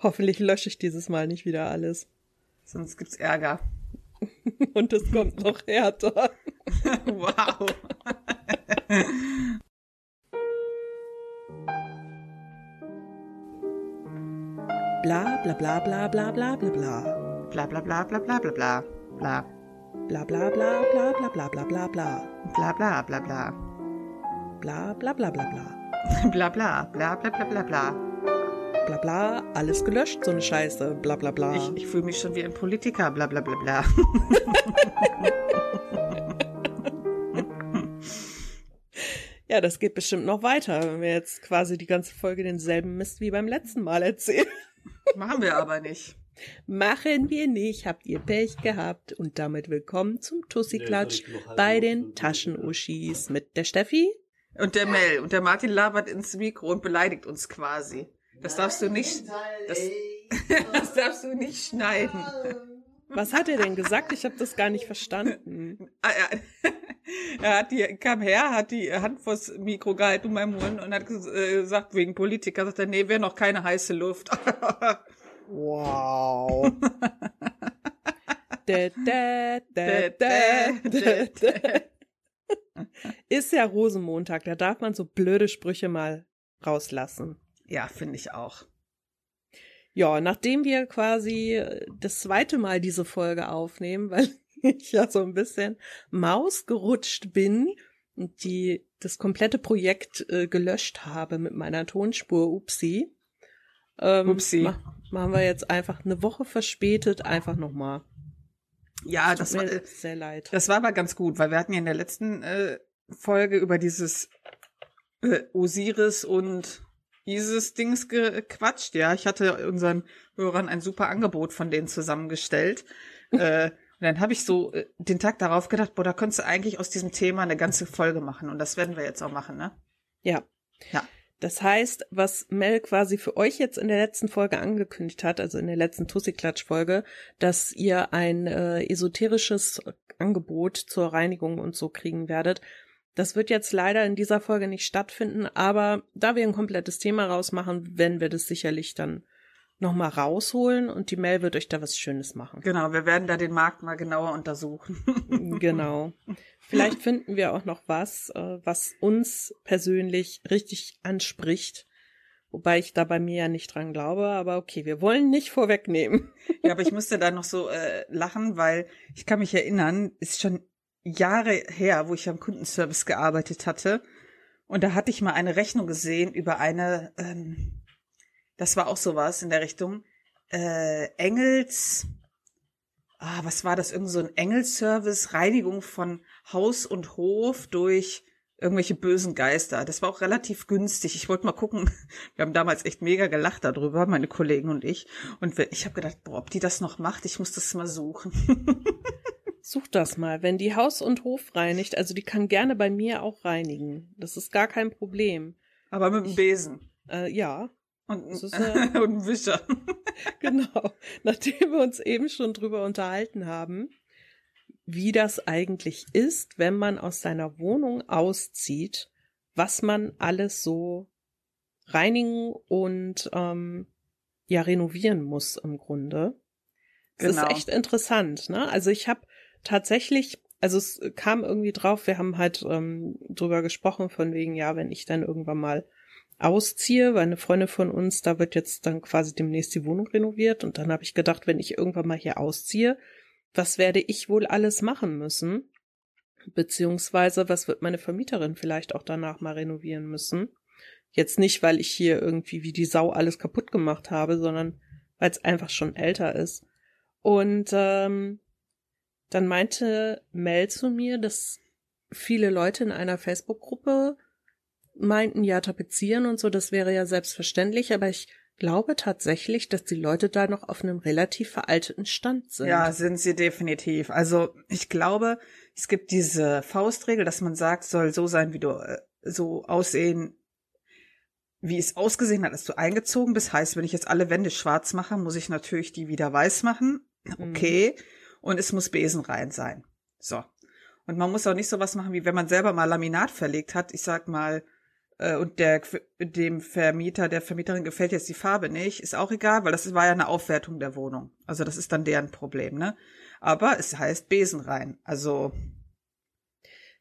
Hoffentlich lösche ich dieses Mal nicht wieder alles. Sonst gibt's Ärger. Und es kommt noch härter. wow. bla bla bla bla bla bla bla bla. Bla bla bla bla bla bla bla. Bla. Bla bla bla bla bla bla bla bla bla. Bla bla bla bla. Bla bla bla bla bla. Bla bla bla bla bla bla bla. Bla bla, alles gelöscht, so eine Scheiße. Bla bla bla. Ich, ich fühle mich schon wie ein Politiker. Bla bla bla bla. Ja, das geht bestimmt noch weiter, wenn wir jetzt quasi die ganze Folge denselben Mist wie beim letzten Mal erzählen. Machen wir aber nicht. Machen wir nicht, habt ihr Pech gehabt. Und damit willkommen zum Tussi-Klatsch bei den Taschenuschis mit der Steffi. Und der Mel. Und der Martin labert ins Mikro und beleidigt uns quasi. Das darfst du nicht, das, das darfst du nicht schneiden. Was hat er denn gesagt? Ich habe das gar nicht verstanden. Ah. Er hat die, kam her, hat die Hand vors Mikro gehalten in meinem Mund und hat äh, gesagt, wegen Politiker, sagt er, nee, wäre noch keine heiße Luft. Wow. Da, da, da, da, da, da. Ist ja Rosenmontag, da darf man so blöde Sprüche mal rauslassen. Ja, finde ich auch. Ja, nachdem wir quasi das zweite Mal diese Folge aufnehmen, weil ich ja so ein bisschen Maus gerutscht bin und die das komplette Projekt äh, gelöscht habe mit meiner Tonspur Upsi. Ähm, Upsi. Ma machen wir jetzt einfach eine Woche verspätet einfach nochmal. Ja, das war Mir sehr leid. Das war aber ganz gut, weil wir hatten ja in der letzten äh, Folge über dieses äh, Osiris und Isis Dings gequatscht. Ja, ich hatte unseren Hörern ein super Angebot von denen zusammengestellt. äh, und dann habe ich so äh, den Tag darauf gedacht, boah, da könntest du eigentlich aus diesem Thema eine ganze Folge machen. Und das werden wir jetzt auch machen, ne? Ja. Ja. Das heißt, was Mel quasi für euch jetzt in der letzten Folge angekündigt hat, also in der letzten Tussi-Klatsch-Folge, dass ihr ein äh, esoterisches Angebot zur Reinigung und so kriegen werdet. Das wird jetzt leider in dieser Folge nicht stattfinden, aber da wir ein komplettes Thema rausmachen, werden wir das sicherlich dann nochmal rausholen und die Mel wird euch da was Schönes machen. Genau, wir werden da den Markt mal genauer untersuchen. genau. Vielleicht finden wir auch noch was, äh, was uns persönlich richtig anspricht. Wobei ich da bei mir ja nicht dran glaube, aber okay, wir wollen nicht vorwegnehmen. ja, aber ich musste da noch so äh, lachen, weil ich kann mich erinnern, ist schon Jahre her, wo ich am Kundenservice gearbeitet hatte. Und da hatte ich mal eine Rechnung gesehen über eine, ähm, das war auch sowas in der Richtung, äh, Engels, ah, was war das, irgend so ein Engelservice, Reinigung von Haus und Hof durch irgendwelche bösen Geister. Das war auch relativ günstig. Ich wollte mal gucken. Wir haben damals echt mega gelacht darüber, meine Kollegen und ich. Und ich habe gedacht, boah, ob die das noch macht, ich muss das mal suchen. Such das mal. Wenn die Haus und Hof reinigt, also die kann gerne bei mir auch reinigen. Das ist gar kein Problem. Aber mit dem Besen. Äh, ja. Und, ist, und äh, ein Wischer. genau. Nachdem wir uns eben schon drüber unterhalten haben, wie das eigentlich ist, wenn man aus seiner Wohnung auszieht, was man alles so reinigen und ähm, ja renovieren muss im Grunde. Das Genau. ist echt interessant, ne? Also ich habe tatsächlich, also es kam irgendwie drauf, wir haben halt ähm, drüber gesprochen, von wegen, ja, wenn ich dann irgendwann mal ausziehe, weil eine Freundin von uns, da wird jetzt dann quasi demnächst die Wohnung renoviert und dann habe ich gedacht, wenn ich irgendwann mal hier ausziehe, was werde ich wohl alles machen müssen? Beziehungsweise, was wird meine Vermieterin vielleicht auch danach mal renovieren müssen? Jetzt nicht, weil ich hier irgendwie wie die Sau alles kaputt gemacht habe, sondern weil es einfach schon älter ist. Und ähm, dann meinte Mel zu mir, dass viele Leute in einer Facebook-Gruppe meinten, ja, tapezieren und so, das wäre ja selbstverständlich, aber ich glaube tatsächlich, dass die Leute da noch auf einem relativ veralteten Stand sind. Ja, sind sie definitiv. Also ich glaube, es gibt diese Faustregel, dass man sagt, soll so sein, wie du äh, so aussehen, wie es ausgesehen hat, als du eingezogen bist. Heißt, wenn ich jetzt alle Wände schwarz mache, muss ich natürlich die wieder weiß machen. Okay. Und es muss besenrein sein. So. Und man muss auch nicht sowas machen, wie wenn man selber mal Laminat verlegt hat. Ich sag mal, äh, und der dem Vermieter, der Vermieterin gefällt jetzt die Farbe nicht, ist auch egal, weil das war ja eine Aufwertung der Wohnung. Also das ist dann deren Problem, ne? Aber es heißt Besen rein. Also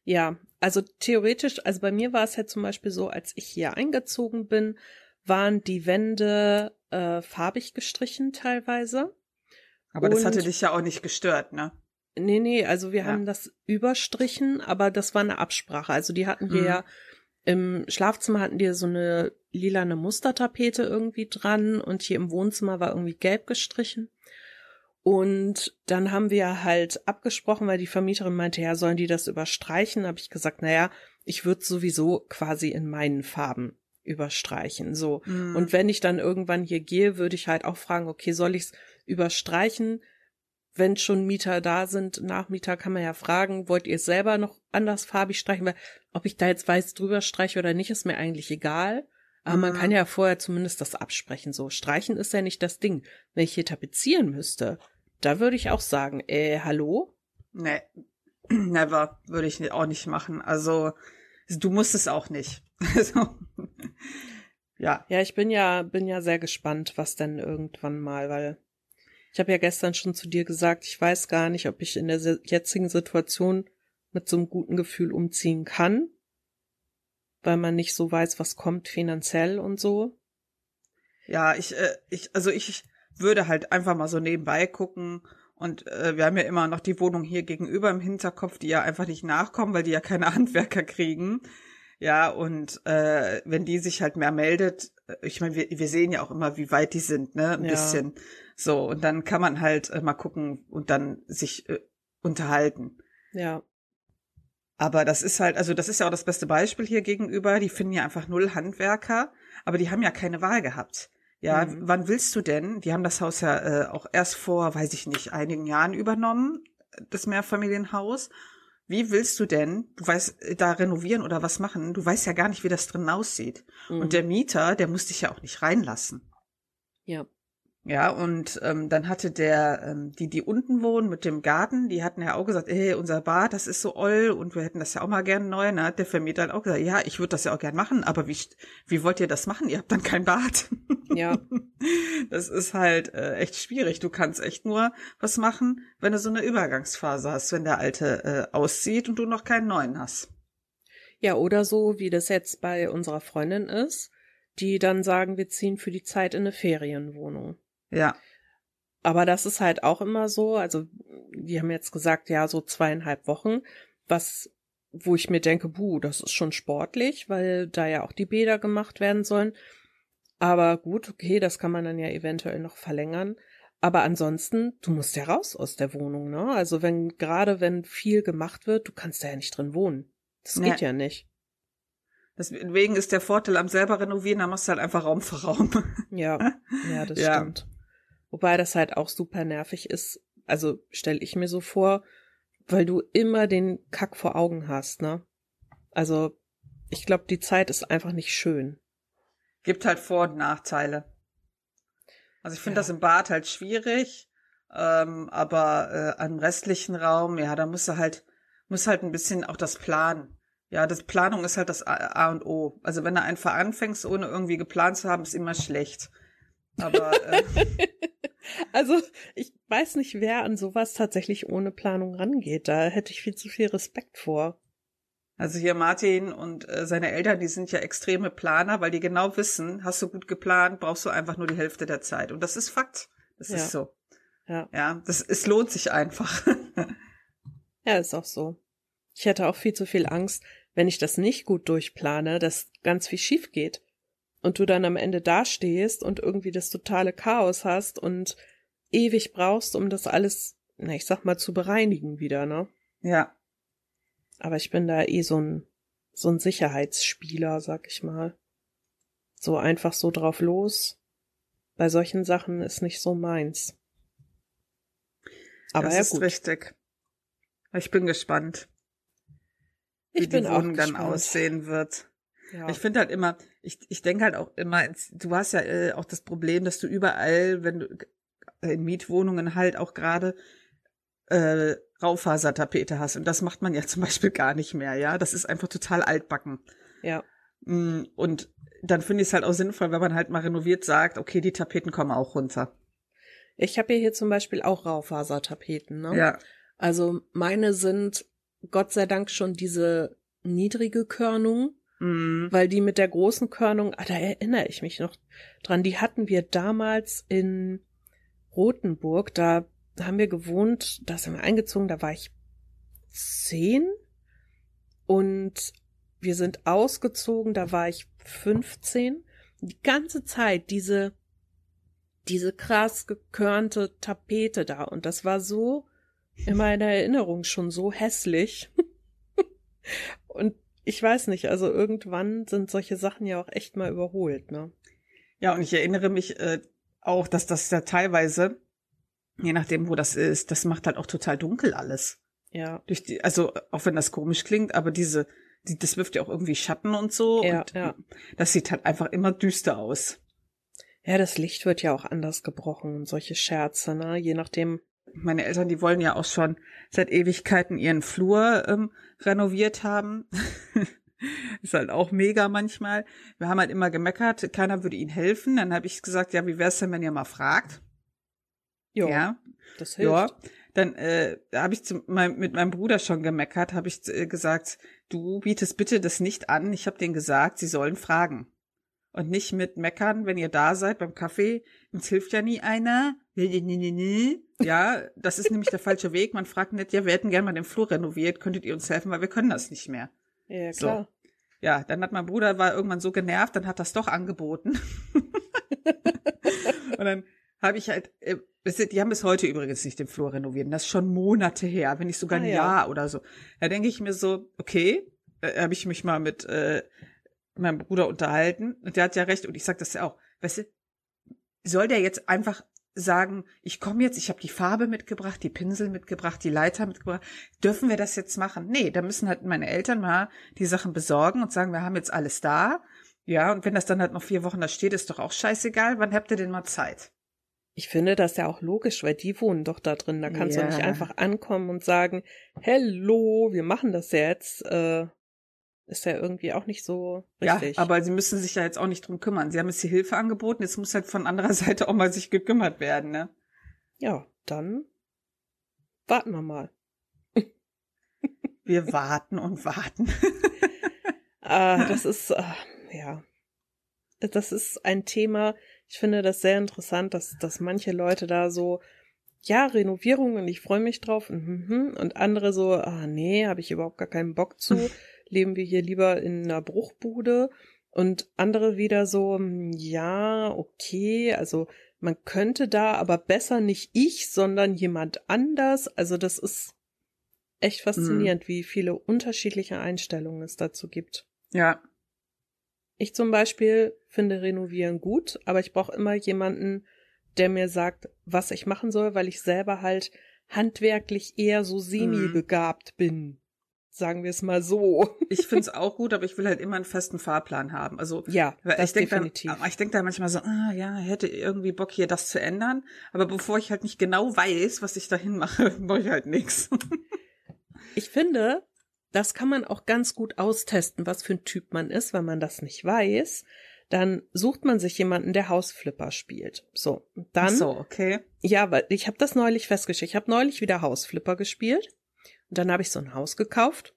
ja, also theoretisch, also bei mir war es ja zum Beispiel so, als ich hier eingezogen bin, waren die Wände äh, farbig gestrichen teilweise. Aber das hatte dich ja auch nicht gestört, ne? Nee, nee, also wir ja. haben das überstrichen, aber das war eine Absprache. Also die hatten wir mhm. ja im Schlafzimmer hatten die so eine lilane Mustertapete irgendwie dran und hier im Wohnzimmer war irgendwie gelb gestrichen. Und dann haben wir halt abgesprochen, weil die Vermieterin meinte, ja, sollen die das überstreichen? Habe ich gesagt, naja, ich würde sowieso quasi in meinen Farben überstreichen. So. Mhm. Und wenn ich dann irgendwann hier gehe, würde ich halt auch fragen, okay, soll ich es überstreichen? Wenn schon Mieter da sind, Nachmieter kann man ja fragen, wollt ihr es selber noch andersfarbig streichen? Weil ob ich da jetzt weiß drüber streiche oder nicht, ist mir eigentlich egal. Aber mhm. man kann ja vorher zumindest das absprechen. So, streichen ist ja nicht das Ding. Wenn ich hier tapezieren müsste, da würde ich auch sagen, äh, hallo? Nee, never würde ich auch nicht machen. Also, du musst es auch nicht. Also, ja. Ja, ich bin ja, bin ja sehr gespannt, was denn irgendwann mal, weil ich habe ja gestern schon zu dir gesagt, ich weiß gar nicht, ob ich in der jetzigen Situation mit so einem guten Gefühl umziehen kann, weil man nicht so weiß, was kommt finanziell und so. Ja, ich, äh, ich, also ich, würde halt einfach mal so nebenbei gucken. Und äh, wir haben ja immer noch die Wohnung hier gegenüber im Hinterkopf, die ja einfach nicht nachkommen, weil die ja keine Handwerker kriegen. Ja, und äh, wenn die sich halt mehr meldet, äh, ich meine, wir, wir sehen ja auch immer, wie weit die sind, ne? Ein ja. bisschen. So, und dann kann man halt äh, mal gucken und dann sich äh, unterhalten. Ja. Aber das ist halt, also das ist ja auch das beste Beispiel hier gegenüber. Die finden ja einfach null Handwerker, aber die haben ja keine Wahl gehabt. Ja, mhm. wann willst du denn? Die haben das Haus ja äh, auch erst vor, weiß ich nicht, einigen Jahren übernommen, das Mehrfamilienhaus. Wie willst du denn, du weißt, äh, da renovieren oder was machen? Du weißt ja gar nicht, wie das drin aussieht. Mhm. Und der Mieter, der muss dich ja auch nicht reinlassen. Ja. Ja, und ähm, dann hatte der, ähm, die, die unten wohnen mit dem Garten, die hatten ja auch gesagt, ey, unser Bad, das ist so oll und wir hätten das ja auch mal gern neu. Ne? Hat der Vermieter halt auch gesagt, ja, ich würde das ja auch gern machen, aber wie, wie wollt ihr das machen? Ihr habt dann kein Bad. Ja. Das ist halt äh, echt schwierig. Du kannst echt nur was machen, wenn du so eine Übergangsphase hast, wenn der alte äh, auszieht und du noch keinen neuen hast. Ja, oder so, wie das jetzt bei unserer Freundin ist, die dann sagen, wir ziehen für die Zeit in eine Ferienwohnung. Ja. Aber das ist halt auch immer so, also die haben jetzt gesagt, ja, so zweieinhalb Wochen, was, wo ich mir denke, buh, das ist schon sportlich, weil da ja auch die Bäder gemacht werden sollen. Aber gut, okay, das kann man dann ja eventuell noch verlängern. Aber ansonsten, du musst ja raus aus der Wohnung, ne? Also wenn, gerade wenn viel gemacht wird, du kannst da ja nicht drin wohnen. Das nee. geht ja nicht. Deswegen ist der Vorteil am selber renovieren, da machst du halt einfach Raum für Raum. Ja, ja, das ja. stimmt. Wobei das halt auch super nervig ist. Also stelle ich mir so vor, weil du immer den Kack vor Augen hast, ne? Also ich glaube, die Zeit ist einfach nicht schön. Gibt halt Vor- und Nachteile. Also ich finde ja. das im Bad halt schwierig, ähm, aber äh, am restlichen Raum, ja, da musst du halt, muss halt ein bisschen auch das planen. Ja, das Planung ist halt das A und O. Also wenn du einfach anfängst, ohne irgendwie geplant zu haben, ist immer schlecht. Aber äh, also ich weiß nicht, wer an sowas tatsächlich ohne Planung rangeht. Da hätte ich viel zu viel Respekt vor. Also hier Martin und äh, seine Eltern, die sind ja extreme Planer, weil die genau wissen, hast du gut geplant, brauchst du einfach nur die Hälfte der Zeit. Und das ist Fakt. Das ja. ist so. Ja. Ja, das, es lohnt sich einfach. ja, ist auch so. Ich hätte auch viel zu viel Angst, wenn ich das nicht gut durchplane, dass ganz viel schief geht und du dann am Ende dastehst und irgendwie das totale Chaos hast und ewig brauchst, um das alles, na, ich sag mal, zu bereinigen wieder, ne? Ja. Aber ich bin da eh so ein, so ein Sicherheitsspieler, sag ich mal. So einfach so drauf los. Bei solchen Sachen ist nicht so meins. Aber das ja, ist gut. richtig. Ich bin gespannt, wie ich die Wohnung dann aussehen wird. Ja. Ich finde halt immer, ich, ich denke halt auch immer, du hast ja äh, auch das Problem, dass du überall, wenn du äh, in Mietwohnungen halt auch gerade äh, Raufasertapete hast. Und das macht man ja zum Beispiel gar nicht mehr, ja. Das ist einfach total altbacken. Ja. Mm, und dann finde ich es halt auch sinnvoll, wenn man halt mal renoviert sagt, okay, die Tapeten kommen auch runter. Ich habe ja hier zum Beispiel auch Raufasertapeten, ne? Ja. Also meine sind Gott sei Dank schon diese niedrige Körnung, Mm. weil die mit der großen Körnung, ah, da erinnere ich mich noch dran, die hatten wir damals in Rothenburg, da haben wir gewohnt, da sind wir eingezogen, da war ich zehn und wir sind ausgezogen, da war ich 15. Die ganze Zeit diese, diese krass gekörnte Tapete da und das war so in meiner Erinnerung schon so hässlich. und ich weiß nicht, also irgendwann sind solche Sachen ja auch echt mal überholt, ne? Ja, und ich erinnere mich äh, auch, dass das ja teilweise, je nachdem, wo das ist, das macht halt auch total dunkel alles. Ja. Durch die, also auch wenn das komisch klingt, aber diese, die, das wirft ja auch irgendwie Schatten und so. Ja, und ja. das sieht halt einfach immer düster aus. Ja, das Licht wird ja auch anders gebrochen und solche Scherze, ne? Je nachdem. Meine Eltern, die wollen ja auch schon seit Ewigkeiten ihren Flur ähm, renoviert haben. Ist halt auch mega manchmal. Wir haben halt immer gemeckert, keiner würde ihnen helfen. Dann habe ich gesagt, ja, wie wär's denn, wenn ihr mal fragt? Jo, Ja. das hilft. Ja, dann äh, habe ich zum, mein, mit meinem Bruder schon gemeckert, habe ich äh, gesagt, du bietest bitte das nicht an. Ich habe denen gesagt, sie sollen fragen. Und nicht mit meckern, wenn ihr da seid beim Kaffee. Uns hilft ja nie einer. Ja, das ist nämlich der falsche Weg. Man fragt nicht, ja, wir hätten gerne mal den Flur renoviert. Könntet ihr uns helfen, weil wir können das nicht mehr. Ja, So. klar. Ja, dann hat mein Bruder war irgendwann so genervt, dann hat das doch angeboten. und dann habe ich halt, äh, die haben bis heute übrigens nicht den Flur renoviert. Das ist schon Monate her, wenn nicht sogar ein Ah, ja. Jahr oder so. Da denke ich mir so, okay, äh, habe ich mich mal mit äh, meinem Bruder unterhalten und der hat ja recht und ich sag das ja auch. Weißt du, soll der jetzt einfach sagen, ich komme jetzt, ich habe die Farbe mitgebracht, die Pinsel mitgebracht, die Leiter mitgebracht. Dürfen wir das jetzt machen? Nee, da müssen halt meine Eltern mal die Sachen besorgen und sagen, wir haben jetzt alles da. Ja, und wenn das dann halt noch vier Wochen da steht, ist doch auch scheißegal. Wann habt ihr denn mal Zeit? Ich finde das ja auch logisch, weil die wohnen doch da drin. Da kannst du Ja. nicht einfach ankommen und sagen, hello, wir machen das jetzt. Äh, ist ja irgendwie auch nicht so richtig. Ja, aber sie müssen sich ja jetzt auch nicht drum kümmern. Sie haben jetzt die Hilfe angeboten, jetzt muss halt von anderer Seite auch mal sich gekümmert werden, ne? ja, dann warten wir mal. Wir warten und warten. Ah, das ist, äh, ja. Das ist ein Thema, ich finde das sehr interessant, dass, dass manche Leute da so, ja, Renovierung und ich freue mich drauf, mhm, und andere so, ah nee, habe ich überhaupt gar keinen Bock zu, leben wir hier lieber in einer Bruchbude. Und andere wieder so, hm, ja, okay, also man könnte da, aber besser nicht ich, sondern jemand anders, also das ist echt faszinierend, wie viele unterschiedliche Einstellungen es dazu gibt. Ja, Ich zum Beispiel finde Renovieren gut, aber ich brauche immer jemanden, der mir sagt, was ich machen soll, weil ich selber halt handwerklich eher so semi-begabt bin. Sagen wir es mal so. ich find's auch gut, aber ich will halt immer einen festen Fahrplan haben. Also Ja, ich denke ich denk da manchmal so, ah, ja, hätte irgendwie Bock hier das zu ändern. Aber bevor ich halt nicht genau weiß, was ich dahin mache, mache ich halt nichts. Ich finde, das kann man auch ganz gut austesten, was für ein Typ man ist, wenn man das nicht weiß. Dann sucht man sich jemanden, der Hausflipper spielt. So, dann so, okay. Ja, weil ich habe das neulich festgestellt. Ich habe neulich wieder Hausflipper gespielt und dann habe ich so ein Haus gekauft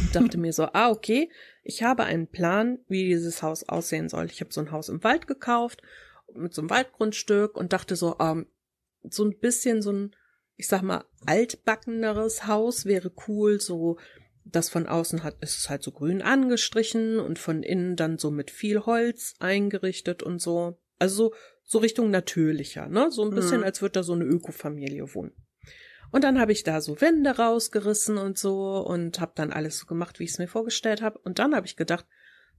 und dachte mir so, ah, okay, ich habe einen Plan, wie dieses Haus aussehen soll. Ich habe so ein Haus im Wald gekauft mit so einem Waldgrundstück und dachte so, ähm, so ein bisschen so ein, ich sag mal, altbackeneres Haus wäre cool, so das von außen hat, ist es halt so grün angestrichen und von innen dann so mit viel Holz eingerichtet und so. Also so, so Richtung natürlicher, ne? So ein bisschen, Mhm. als würde da so eine Ökofamilie wohnen. Und dann habe ich da so Wände rausgerissen und so und habe dann alles so gemacht, wie ich es mir vorgestellt habe. Und dann habe ich gedacht,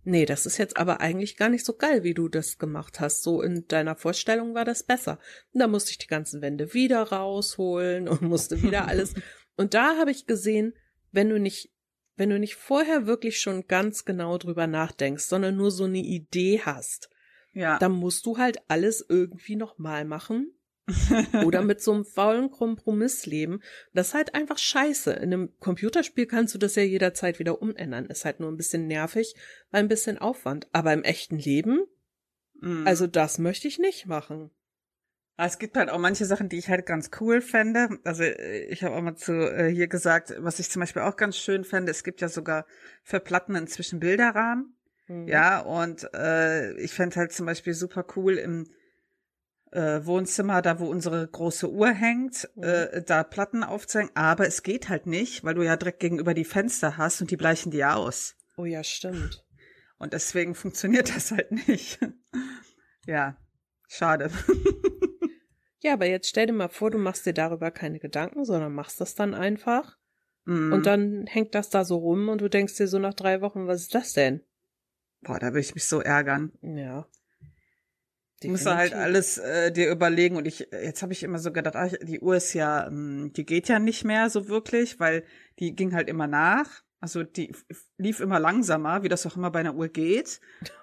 nee, das ist jetzt aber eigentlich gar nicht so geil, wie du das gemacht hast. So in deiner Vorstellung war das besser. Und da musste ich die ganzen Wände wieder rausholen und musste wieder alles. Und da habe ich gesehen, wenn du nicht, wenn du nicht vorher wirklich schon ganz genau drüber nachdenkst, sondern nur so eine Idee hast, Ja. dann musst du halt alles irgendwie nochmal machen Oder mit so einem faulen Kompromiss leben. Das ist halt einfach scheiße. In einem Computerspiel kannst du das ja jederzeit wieder umändern. Ist halt nur ein bisschen nervig, weil ein bisschen Aufwand. Aber im echten Leben, Mhm. also das möchte ich nicht machen. Aber Es gibt halt auch manche Sachen, die ich halt ganz cool fände. Also äh, ich habe auch mal zu äh, hier gesagt, was ich zum Beispiel auch ganz schön fände, es gibt ja sogar für Platten inzwischen Bilderrahmen. Mhm. Ja, und äh, ich fände halt zum Beispiel super cool im äh, Wohnzimmer, da wo unsere große Uhr hängt, Mhm. äh, da Platten aufzuhängen. Aber es geht halt nicht, weil du ja direkt gegenüber die Fenster hast und die bleichen dir aus. Oh ja, stimmt. Und deswegen funktioniert das halt nicht. ja, schade. Ja, aber jetzt stell dir mal vor, du machst dir darüber keine Gedanken, sondern machst das dann einfach. Mm. Und dann hängt das da so rum und du denkst dir so nach drei Wochen, was ist das denn? Boah, da würde ich mich so ärgern. Ja. Du musst da halt Definitiv. alles äh, dir überlegen und ich jetzt habe ich immer so gedacht, ach, die Uhr ist ja, ähm, die geht ja nicht mehr so wirklich, weil die ging halt immer nach. Also die lief immer langsamer, wie das auch immer bei einer Uhr geht.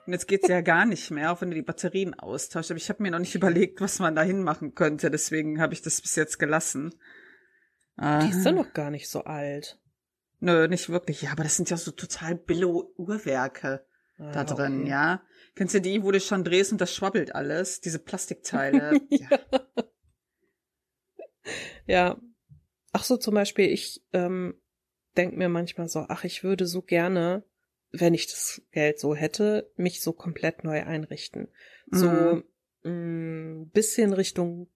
Und jetzt geht sie ja gar nicht mehr, auch wenn du die Batterien austauscht. Aber ich habe mir noch nicht überlegt, was man da hinmachen könnte. Deswegen habe ich das bis jetzt gelassen. Die ist Ah. doch noch gar nicht so alt. Nö, nicht wirklich. Ja, aber das sind ja so total billo Uhrwerke Ah, da drin, okay. ja. Kennst du die, wo du schon drehst und das schwabbelt alles? Diese Plastikteile. ja. Ja. Ach so, zum Beispiel, ich ähm, denk mir manchmal so, ach, ich würde so gerne, wenn ich das Geld so hätte, mich so komplett neu einrichten. So ein bisschen Richtung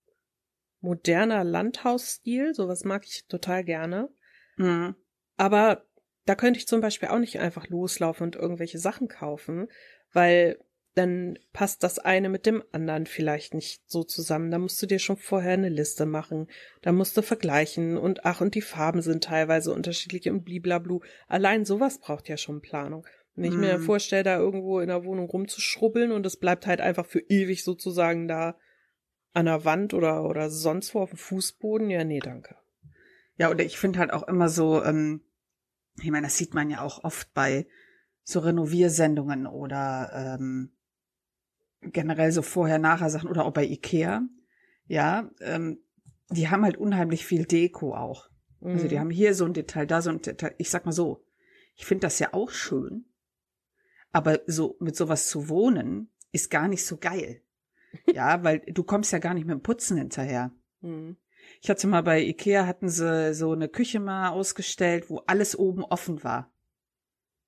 moderner Landhausstil, sowas mag ich total gerne. Mhm. Aber da könnte ich zum Beispiel auch nicht einfach loslaufen und irgendwelche Sachen kaufen, weil dann passt das eine mit dem anderen vielleicht nicht so zusammen. Da musst du dir schon vorher eine Liste machen. Da musst du vergleichen und ach, und die Farben sind teilweise unterschiedlich und bliblablu. Allein sowas braucht ja schon Planung. Wenn ich mir Mhm. vorstelle, da irgendwo in der Wohnung rumzuschrubbeln und es bleibt halt einfach für ewig sozusagen da an der Wand oder, oder sonst wo auf dem Fußboden, ja, nee, danke. Ja, oder ich finde halt auch immer so, ähm, ich meine, das sieht man ja auch oft bei so Renoviersendungen oder ähm, generell so Vorher-Nachher-Sachen oder auch bei Ikea. Ja, ähm, die haben halt unheimlich viel Deko auch. Also die Mhm. haben hier so ein Detail, da so ein Detail. Ich sag mal so, ich finde das ja auch schön, aber so mit sowas zu wohnen ist gar nicht so geil. Ja, weil du kommst ja gar nicht mit dem Putzen hinterher. Mhm. Ich hatte mal bei Ikea hatten sie so eine Küche mal ausgestellt, wo alles oben offen war.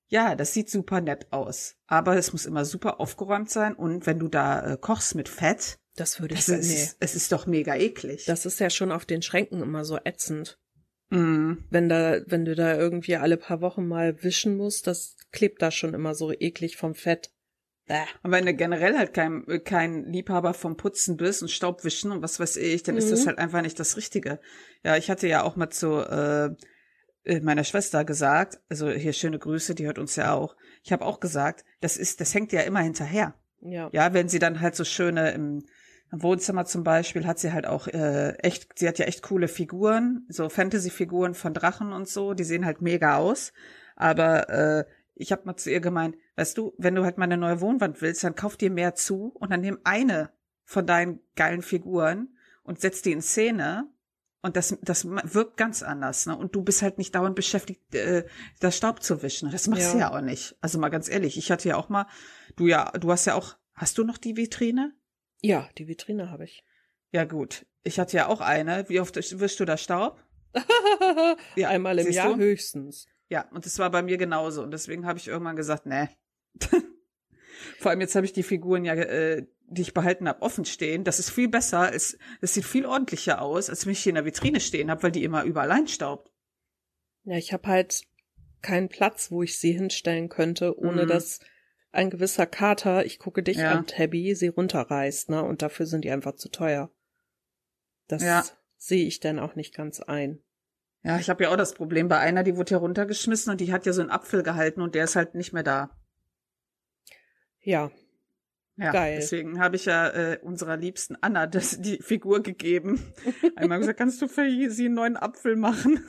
Ja, das sieht super nett aus, aber es muss immer super aufgeräumt sein und wenn du da äh, kochst mit Fett, Das würde ich das sagen. Nee. ist, es ist doch mega eklig. Das ist ja schon auf den Schränken immer so ätzend. mm, Wenn da, wenn du da irgendwie alle paar Wochen mal wischen musst, das klebt da schon immer so eklig vom Fett. Bäh. Und wenn du generell halt kein, kein Liebhaber vom Putzen bist und Staubwischen und was weiß ich, dann ist das Mhm. halt einfach nicht das Richtige. Ja, ich hatte ja auch mal zu äh, meiner Schwester gesagt, also hier schöne Grüße, die hört uns ja auch. Ich habe auch gesagt, das ist, das hängt ja immer hinterher. Ja. Ja, wenn sie dann halt so schöne im, im Wohnzimmer zum Beispiel hat sie halt auch äh, echt, sie hat ja echt coole Figuren, so Fantasy-Figuren von Drachen und so, die sehen halt mega aus. Aber äh, ich habe mal zu ihr gemeint, weißt du, wenn du halt mal eine neue Wohnwand willst, dann kauf dir mehr zu und dann nimm eine von deinen geilen Figuren und setz die in Szene. Und das, das wirkt ganz anders, ne? Und du bist halt nicht dauernd beschäftigt, äh, das Staub zu wischen. Das machst du Ja. ja auch nicht. Also mal ganz ehrlich, ich hatte ja auch mal, du ja, du hast ja auch, hast du noch die Vitrine? Ja, die Vitrine habe ich. Ja gut, ich hatte ja auch eine. Wie oft wischst du da Staub? Ja, Einmal im Jahr du? höchstens. Ja, und das war bei mir genauso. Und deswegen habe ich irgendwann gesagt, nee. Vor allem jetzt habe ich die Figuren ja, äh, die ich behalten habe, offen stehen. Das ist viel besser. Es, das sieht viel ordentlicher aus, als wenn ich die in der Vitrine stehen habe, weil die immer überall einstaubt. Ja, ich habe halt keinen Platz, wo ich sie hinstellen könnte, ohne Mhm. dass ein gewisser Kater, ich gucke dich Ja. an, Tabby, sie runterreißt, ne? Und dafür sind die einfach zu teuer. Das Ja. sehe ich dann auch nicht ganz ein. Ja, ich habe ja auch das Problem. Bei einer, die wurde ja runtergeschmissen und die hat ja so einen Apfel gehalten und der ist halt nicht mehr da. Ja, Ja, Geil. deswegen habe ich ja äh, unserer liebsten Anna das, die Figur gegeben. Einmal gesagt, kannst du für sie einen neuen Apfel machen?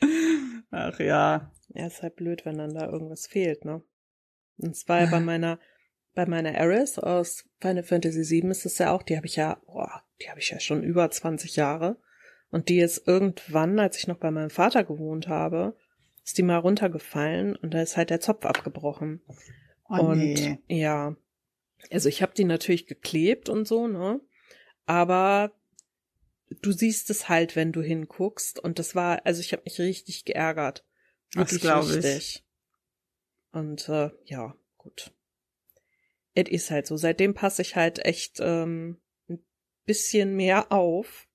Ach ja. ja, ist halt blöd, wenn dann da irgendwas fehlt, ne? Und es war ja bei meiner bei meiner Eris aus Final Fantasy VII ist es ja auch, die habe ich ja, boah, die habe ich ja schon über 20 Jahre. Und die ist irgendwann, als ich noch bei meinem Vater gewohnt habe, ist die mal runtergefallen und da ist halt der Zopf abgebrochen. Oh, und nee. ja, also ich habe die natürlich geklebt und so, ne? Aber du siehst es halt, wenn du hinguckst. Und das war, also ich habe mich richtig geärgert. Das Wirklich ich. richtig. Und äh, ja, gut. Es ist halt so. Seitdem passe ich halt echt ähm, ein bisschen mehr auf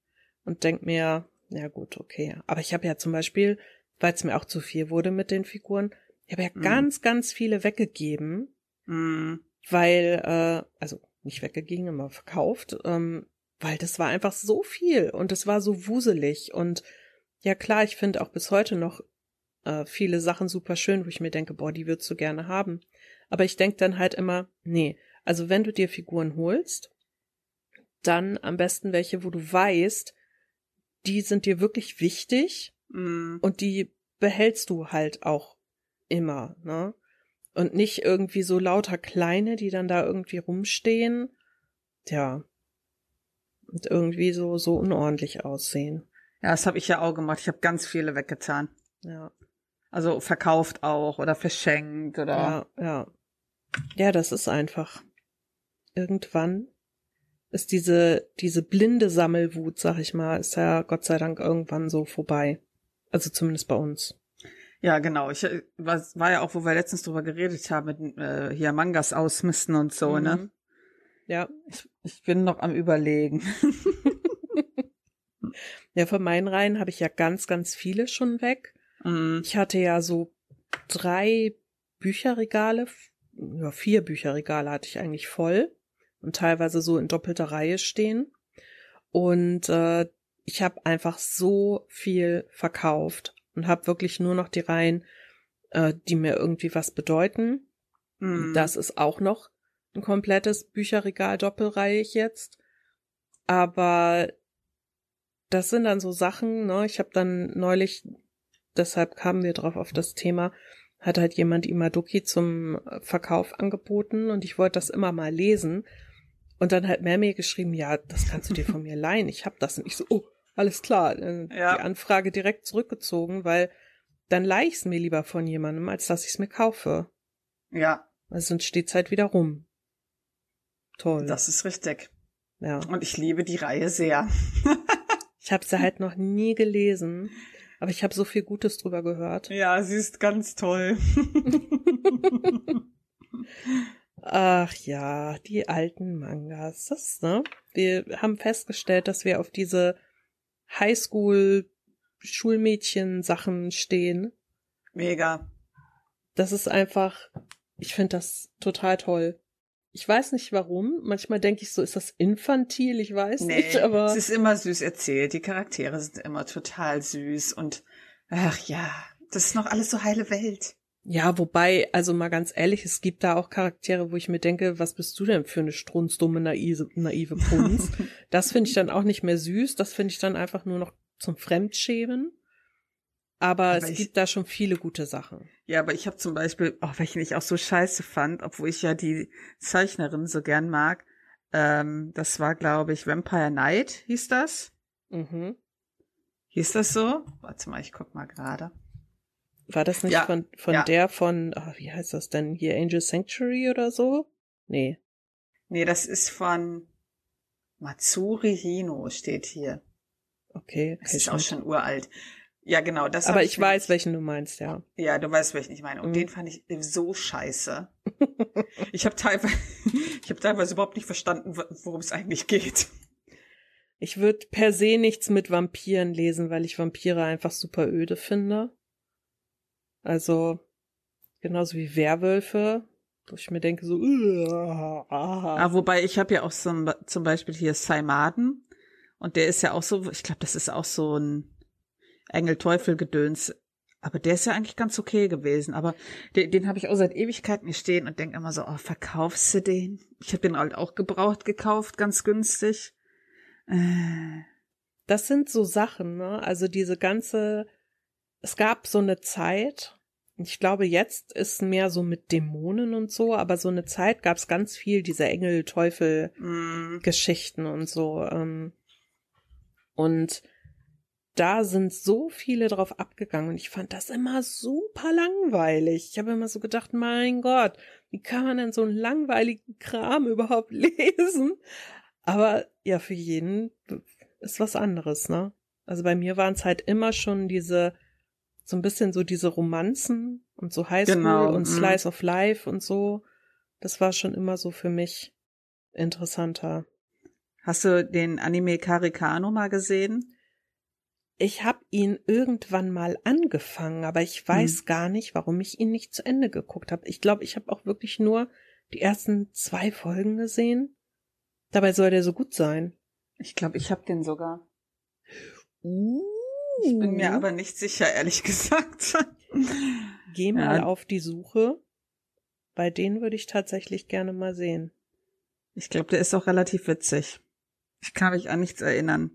und denk mir, ja gut, okay. Aber ich habe ja zum Beispiel, weil es mir auch zu viel wurde mit den Figuren, ich habe ja Mhm. ganz, ganz viele weggegeben Mm, weil, äh, also nicht weggegeben, immer verkauft, ähm, weil das war einfach so viel und es war so wuselig und ja klar, ich finde auch bis heute noch äh, viele Sachen super schön, wo ich mir denke, boah, die würdest du gerne haben. Aber ich denk dann halt immer, nee, also wenn du dir Figuren holst, dann am besten welche, wo du weißt, die sind dir wirklich wichtig mm. und die behältst du halt auch immer, ne? Und nicht irgendwie so lauter kleine, die dann da irgendwie rumstehen. Ja. Und irgendwie so, so unordentlich aussehen. Ja, das habe ich ja auch gemacht. Ich habe ganz viele weggetan. Ja. Also verkauft auch oder verschenkt oder. Ja, ja. Ja, das ist einfach. Irgendwann ist diese, diese blinde Sammelwut, sag ich mal, ist ja Gott sei Dank irgendwann so vorbei. Also zumindest bei uns. Ja, genau. Ich äh, war, war ja auch, wo wir letztens drüber geredet haben, mit äh, hier Mangas ausmisten und so, ne? Mhm. Ja. Ich, ich bin noch am überlegen. Ja, von meinen Reihen habe ich ja ganz, ganz viele schon weg. Mm, Ich hatte ja so drei Bücherregale, ja, vier Bücherregale hatte ich eigentlich voll und teilweise so in doppelter Reihe stehen. Und äh, ich habe einfach so viel verkauft und habe wirklich nur noch die Reihen, äh, die mir irgendwie was bedeuten. mm. Das ist auch noch ein komplettes Bücherregal Doppelreihe ich jetzt. Aber das sind dann so Sachen, ne? Ich habe dann neulich, deshalb kamen wir drauf auf das Thema, hat halt jemand Imaduki zum Verkauf angeboten und ich wollte das immer mal lesen. Und dann hat Mermi geschrieben, ja, das kannst du dir von mir leihen. Ich hab das. Und ich so, oh, alles klar. Äh, Ja. Die Anfrage direkt zurückgezogen, weil dann leih ich's mir lieber von jemandem, als dass ich's mir kaufe. Ja, Weil sonst steht's halt wieder rum. Toll. das ist richtig. ja. Und ich liebe die Reihe sehr. Ich habe sie halt noch nie gelesen, aber ich habe so viel Gutes drüber gehört. Ja, sie ist ganz toll. Ach ja, die alten Mangas. Das, ne? Wir haben festgestellt, dass wir auf diese Highschool-Schulmädchen-Sachen stehen. Mega. Das ist einfach, ich finde das total toll. Ich weiß nicht warum. Manchmal denke ich so, ist das infantil? Ich weiß Nee, nicht, aber. es ist immer süß erzählt. Die Charaktere sind immer total süß und ach ja, das ist noch alles so heile Welt. Ja, wobei, also mal ganz ehrlich, es gibt da auch Charaktere, wo ich mir denke, was bist du denn für eine strunzdumme, naive, naive Punz? das finde ich dann auch nicht mehr süß, das finde ich dann einfach nur noch zum Fremdschämen. Aber, Aber es ich- gibt da schon viele gute Sachen. Ja, aber ich habe zum Beispiel, auch welchen ich auch so scheiße fand, obwohl ich ja die Zeichnerin so gern mag, ähm, das war, glaube ich, Vampire Night, hieß das? Mhm. Hieß das so? Warte mal, ich guck mal gerade. War das nicht Ja, von, von ja. der von, ah, wie heißt das denn hier, Angel Sanctuary oder so? Nee. Nee, das ist von Matsuri Hino, steht hier. Okay. Das ist auch schon uralt. Ja, genau. Das Aber ich nämlich- weiß, welchen du meinst, ja. Ja, du weißt, welchen ich meine. Und Mhm. den fand ich so scheiße. ich habe teilweise, ich habe teilweise überhaupt nicht verstanden, wo- worum es eigentlich geht. Ich würde per se nichts mit Vampiren lesen, weil ich Vampire einfach super öde finde. Also, genauso wie Werwölfe, wo ich mir denke so, Ah, ah, wobei ich habe ja auch zum, zum Beispiel hier Saimaden und der ist ja auch so, ich glaube, das ist auch so ein Engel-Teufel-Gedöns. Aber der ist ja eigentlich ganz okay gewesen. Aber den, den habe ich auch seit Ewigkeiten hier stehen und denke immer so, oh, verkaufst du den? Ich habe den halt auch gebraucht gekauft, ganz günstig. Äh, das sind so Sachen, ne? Also diese ganze, es gab so eine Zeit, ich glaube, jetzt ist mehr so mit Dämonen und so, aber so eine Zeit gab es ganz viel diese Engel-Teufel-Geschichten Mm. und so. Ähm, und da sind so viele drauf abgegangen und ich fand das immer super langweilig. Ich habe immer so gedacht, mein Gott, wie kann man denn so einen langweiligen Kram überhaupt lesen? Aber ja, für jeden ist was anderes, ne? Also bei mir waren es halt immer schon diese, so ein bisschen so diese Romanzen und so Highschool Genau, und mhm. Slice of Life und so. Das war schon immer so für mich interessanter. Hast du den Anime Karikano mal gesehen? Ich habe ihn irgendwann mal angefangen, aber ich weiß gar nicht, warum ich ihn nicht zu Ende geguckt habe. Ich glaube, ich habe auch wirklich nur die ersten zwei Folgen gesehen. Dabei soll der so gut sein. Ich glaube, ich habe den sogar. Uh. Ich bin mir aber nicht sicher, ehrlich gesagt. Geh mal Ja. auf die Suche. Bei denen würde ich tatsächlich gerne mal sehen. Ich glaube, der ist auch relativ witzig. Ich kann mich an nichts erinnern.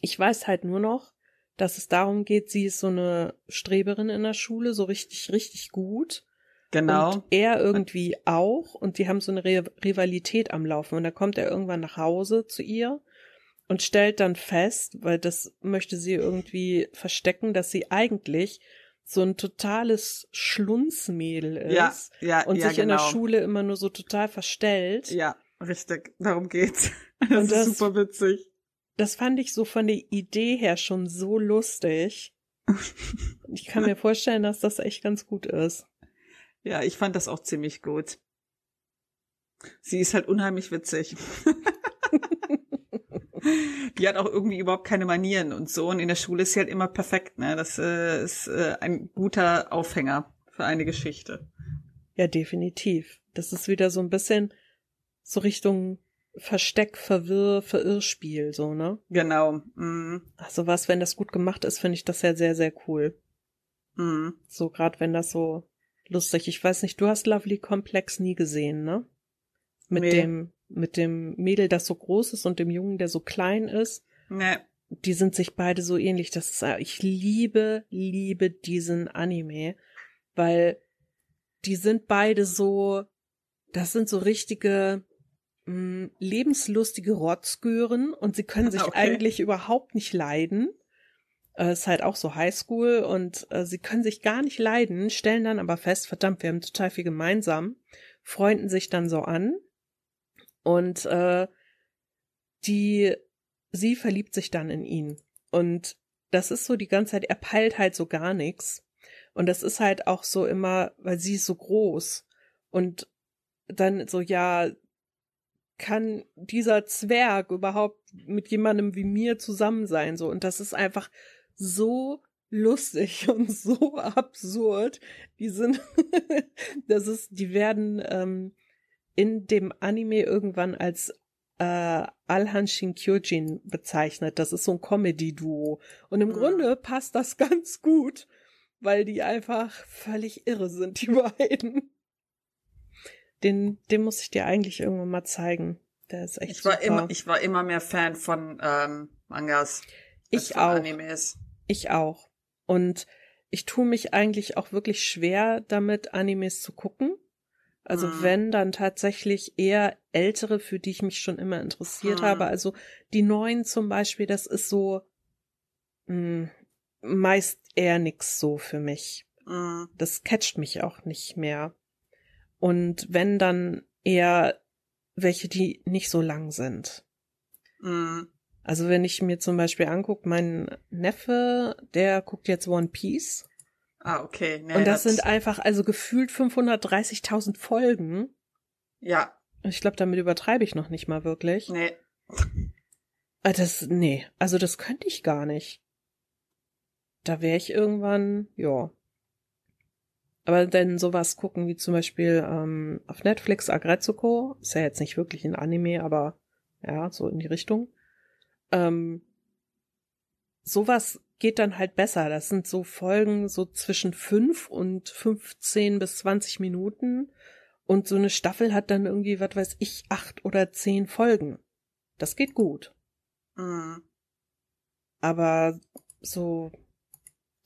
Ich weiß halt nur noch, dass es darum geht, sie ist so eine Streberin in der Schule, so richtig, richtig gut. Genau. Und er irgendwie auch. Und die haben so eine Re Rivalität am Laufen. Und da kommt er irgendwann nach Hause zu ihr und stellt dann fest, weil das möchte sie irgendwie verstecken, dass sie eigentlich so ein totales Schlunzmädel ist. ja, ja, und ja, sich in der genau. Schule immer nur so total verstellt. Ja, richtig. Darum geht's. Das Und ist das- super witzig. Das fand ich so von der Idee her schon so lustig. Ich kann mir vorstellen, dass das echt ganz gut ist. Ja, ich fand das auch ziemlich gut. Sie ist halt unheimlich witzig. Die hat auch irgendwie überhaupt keine Manieren und so. Und in der Schule ist sie halt immer perfekt, ne? Das äh, ist äh, ein guter Aufhänger für eine Geschichte. Ja, definitiv. Das ist wieder so ein bisschen so Richtung Versteck, Verwirr, Verirrspiel, so, ne? Genau. Mm, Also was, wenn das gut gemacht ist, finde ich das ja sehr, sehr cool. mm. So, gerade wenn das so lustig. Ich weiß nicht, du hast Lovely Complex nie gesehen, ne? Mit Nee. dem, mit dem Mädel, das so groß ist und dem Jungen, der so klein ist. Ne, die sind sich beide so ähnlich. Das ist, ich liebe, liebe diesen Anime, weil die sind beide so, das sind so richtige mh, lebenslustige Rotzgören und sie können sich Okay. eigentlich überhaupt nicht leiden. Äh, ist halt auch so Highschool und äh, sie können sich gar nicht leiden, stellen dann aber fest, verdammt, wir haben total viel gemeinsam, freunden sich dann so an und äh, die sie verliebt sich dann in ihn. Und das ist so die ganze Zeit, er peilt halt so gar nichts. Und das ist halt auch so immer, weil sie ist so groß. Und dann so, ja, kann dieser Zwerg überhaupt mit jemandem wie mir zusammen sein? So. Und das ist einfach so lustig und so absurd. Die sind, das ist, die werden ähm, in dem Anime irgendwann als äh, Alhan Shinkyojin bezeichnet. Das ist so ein Comedy-Duo. Und im Mhm. Grunde passt das ganz gut, weil die einfach völlig irre sind, die beiden. Den, den muss ich dir eigentlich irgendwann mal zeigen. Der ist echt ich war super. immer, ich war immer mehr Fan von ähm, Mangas. Ich auch. Animes. Ich auch. Und ich tue mich eigentlich auch wirklich schwer damit, Animes zu gucken. Also Mhm. wenn, dann tatsächlich eher ältere, für die ich mich schon immer interessiert Mhm. habe. Also die neuen zum Beispiel, das ist so mh, meist eher nix so für mich. Mm, Das catcht mich auch nicht mehr. Und wenn, dann eher welche, die nicht so lang sind. mm, Also wenn ich mir zum Beispiel angucke, mein Neffe, der guckt jetzt One Piece. Ah, okay. Nee, und das sind einfach also gefühlt 530.000 Folgen. Ja, Ich glaube, damit übertreibe ich noch nicht mal wirklich. nee. Ah, Das, nee, also das könnte ich gar nicht. Da wäre ich irgendwann, ja. Aber dann sowas gucken wie zum Beispiel ähm, auf Netflix Agretsuko, ist ja jetzt nicht wirklich ein Anime, aber ja, so in die Richtung. Ähm, sowas geht dann halt besser. Das sind so Folgen so zwischen fünf und 15 bis 20 Minuten. Und so eine Staffel hat dann irgendwie, was weiß ich, acht oder zehn Folgen. Das geht gut. Mm, Aber so,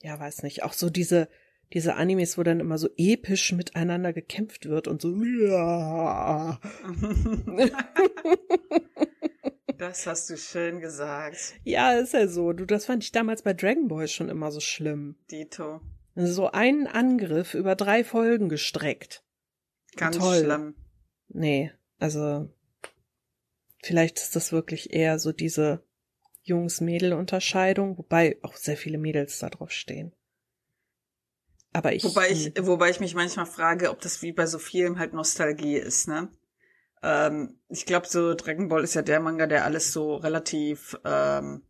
ja, weiß nicht, auch so diese, diese Animes, wo dann immer so episch miteinander gekämpft wird und so. Ja. Das hast du schön gesagt. Ja, ist ja so. Du, das fand ich damals bei Dragon Ball schon immer so schlimm. Dito. So einen Angriff über drei Folgen gestreckt. Ganz Toll. schlimm. Nee, also vielleicht ist das wirklich eher so diese Jungs-Mädel-Unterscheidung, wobei auch sehr viele Mädels da drauf stehen. Aber ich. Wobei ich, wobei ich mich manchmal frage, ob das wie bei so vielem halt Nostalgie ist, ne? Ähm, ich glaube, so Dragon Ball ist ja der Manga, der alles so relativ ähm,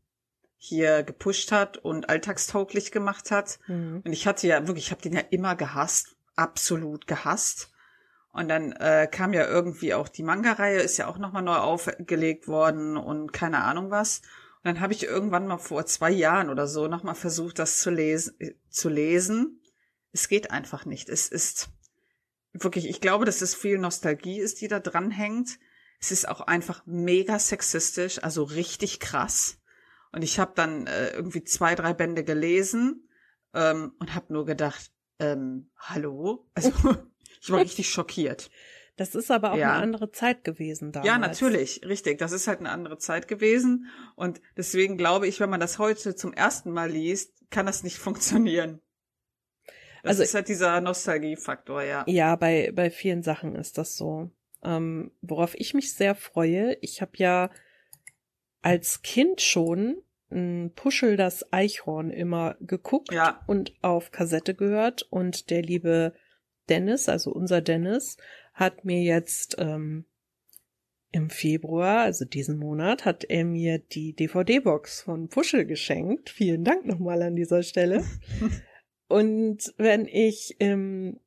hier gepusht hat und alltagstauglich gemacht hat. Mhm. Und ich hatte ja wirklich, ich habe den ja immer gehasst, absolut gehasst. Und dann äh, kam ja irgendwie auch die Manga-Reihe, ist ja auch nochmal neu aufgelegt worden und keine Ahnung was. Und dann habe ich irgendwann mal vor zwei Jahren oder so nochmal versucht, das zu lesen, äh, zu lesen. Es geht einfach nicht. Es ist wirklich, ich glaube, dass es viel Nostalgie ist, die da dranhängt. Es ist auch einfach mega sexistisch, also richtig krass. Und ich habe dann äh, irgendwie zwei, drei Bände gelesen ähm, und habe nur gedacht, ähm, hallo? Also ich war richtig schockiert. Das ist aber auch Ja. eine andere Zeit gewesen damals. Ja, natürlich, richtig. Das ist halt eine andere Zeit gewesen. Und deswegen glaube ich, wenn man das heute zum ersten Mal liest, kann das nicht funktionieren. Das Also- ist halt dieser Nostalgiefaktor, ja. Ja, bei, bei vielen Sachen ist das so. Ähm, worauf ich mich sehr freue, ich habe ja als Kind schon m, Puschel das Eichhorn immer geguckt Ja. und auf Kassette gehört und der liebe Dennis, also unser Dennis, hat mir jetzt ähm, im Februar, also diesen Monat, hat er mir die DVD-Box von Puschel geschenkt. Vielen Dank nochmal an dieser Stelle. Und wenn ich im,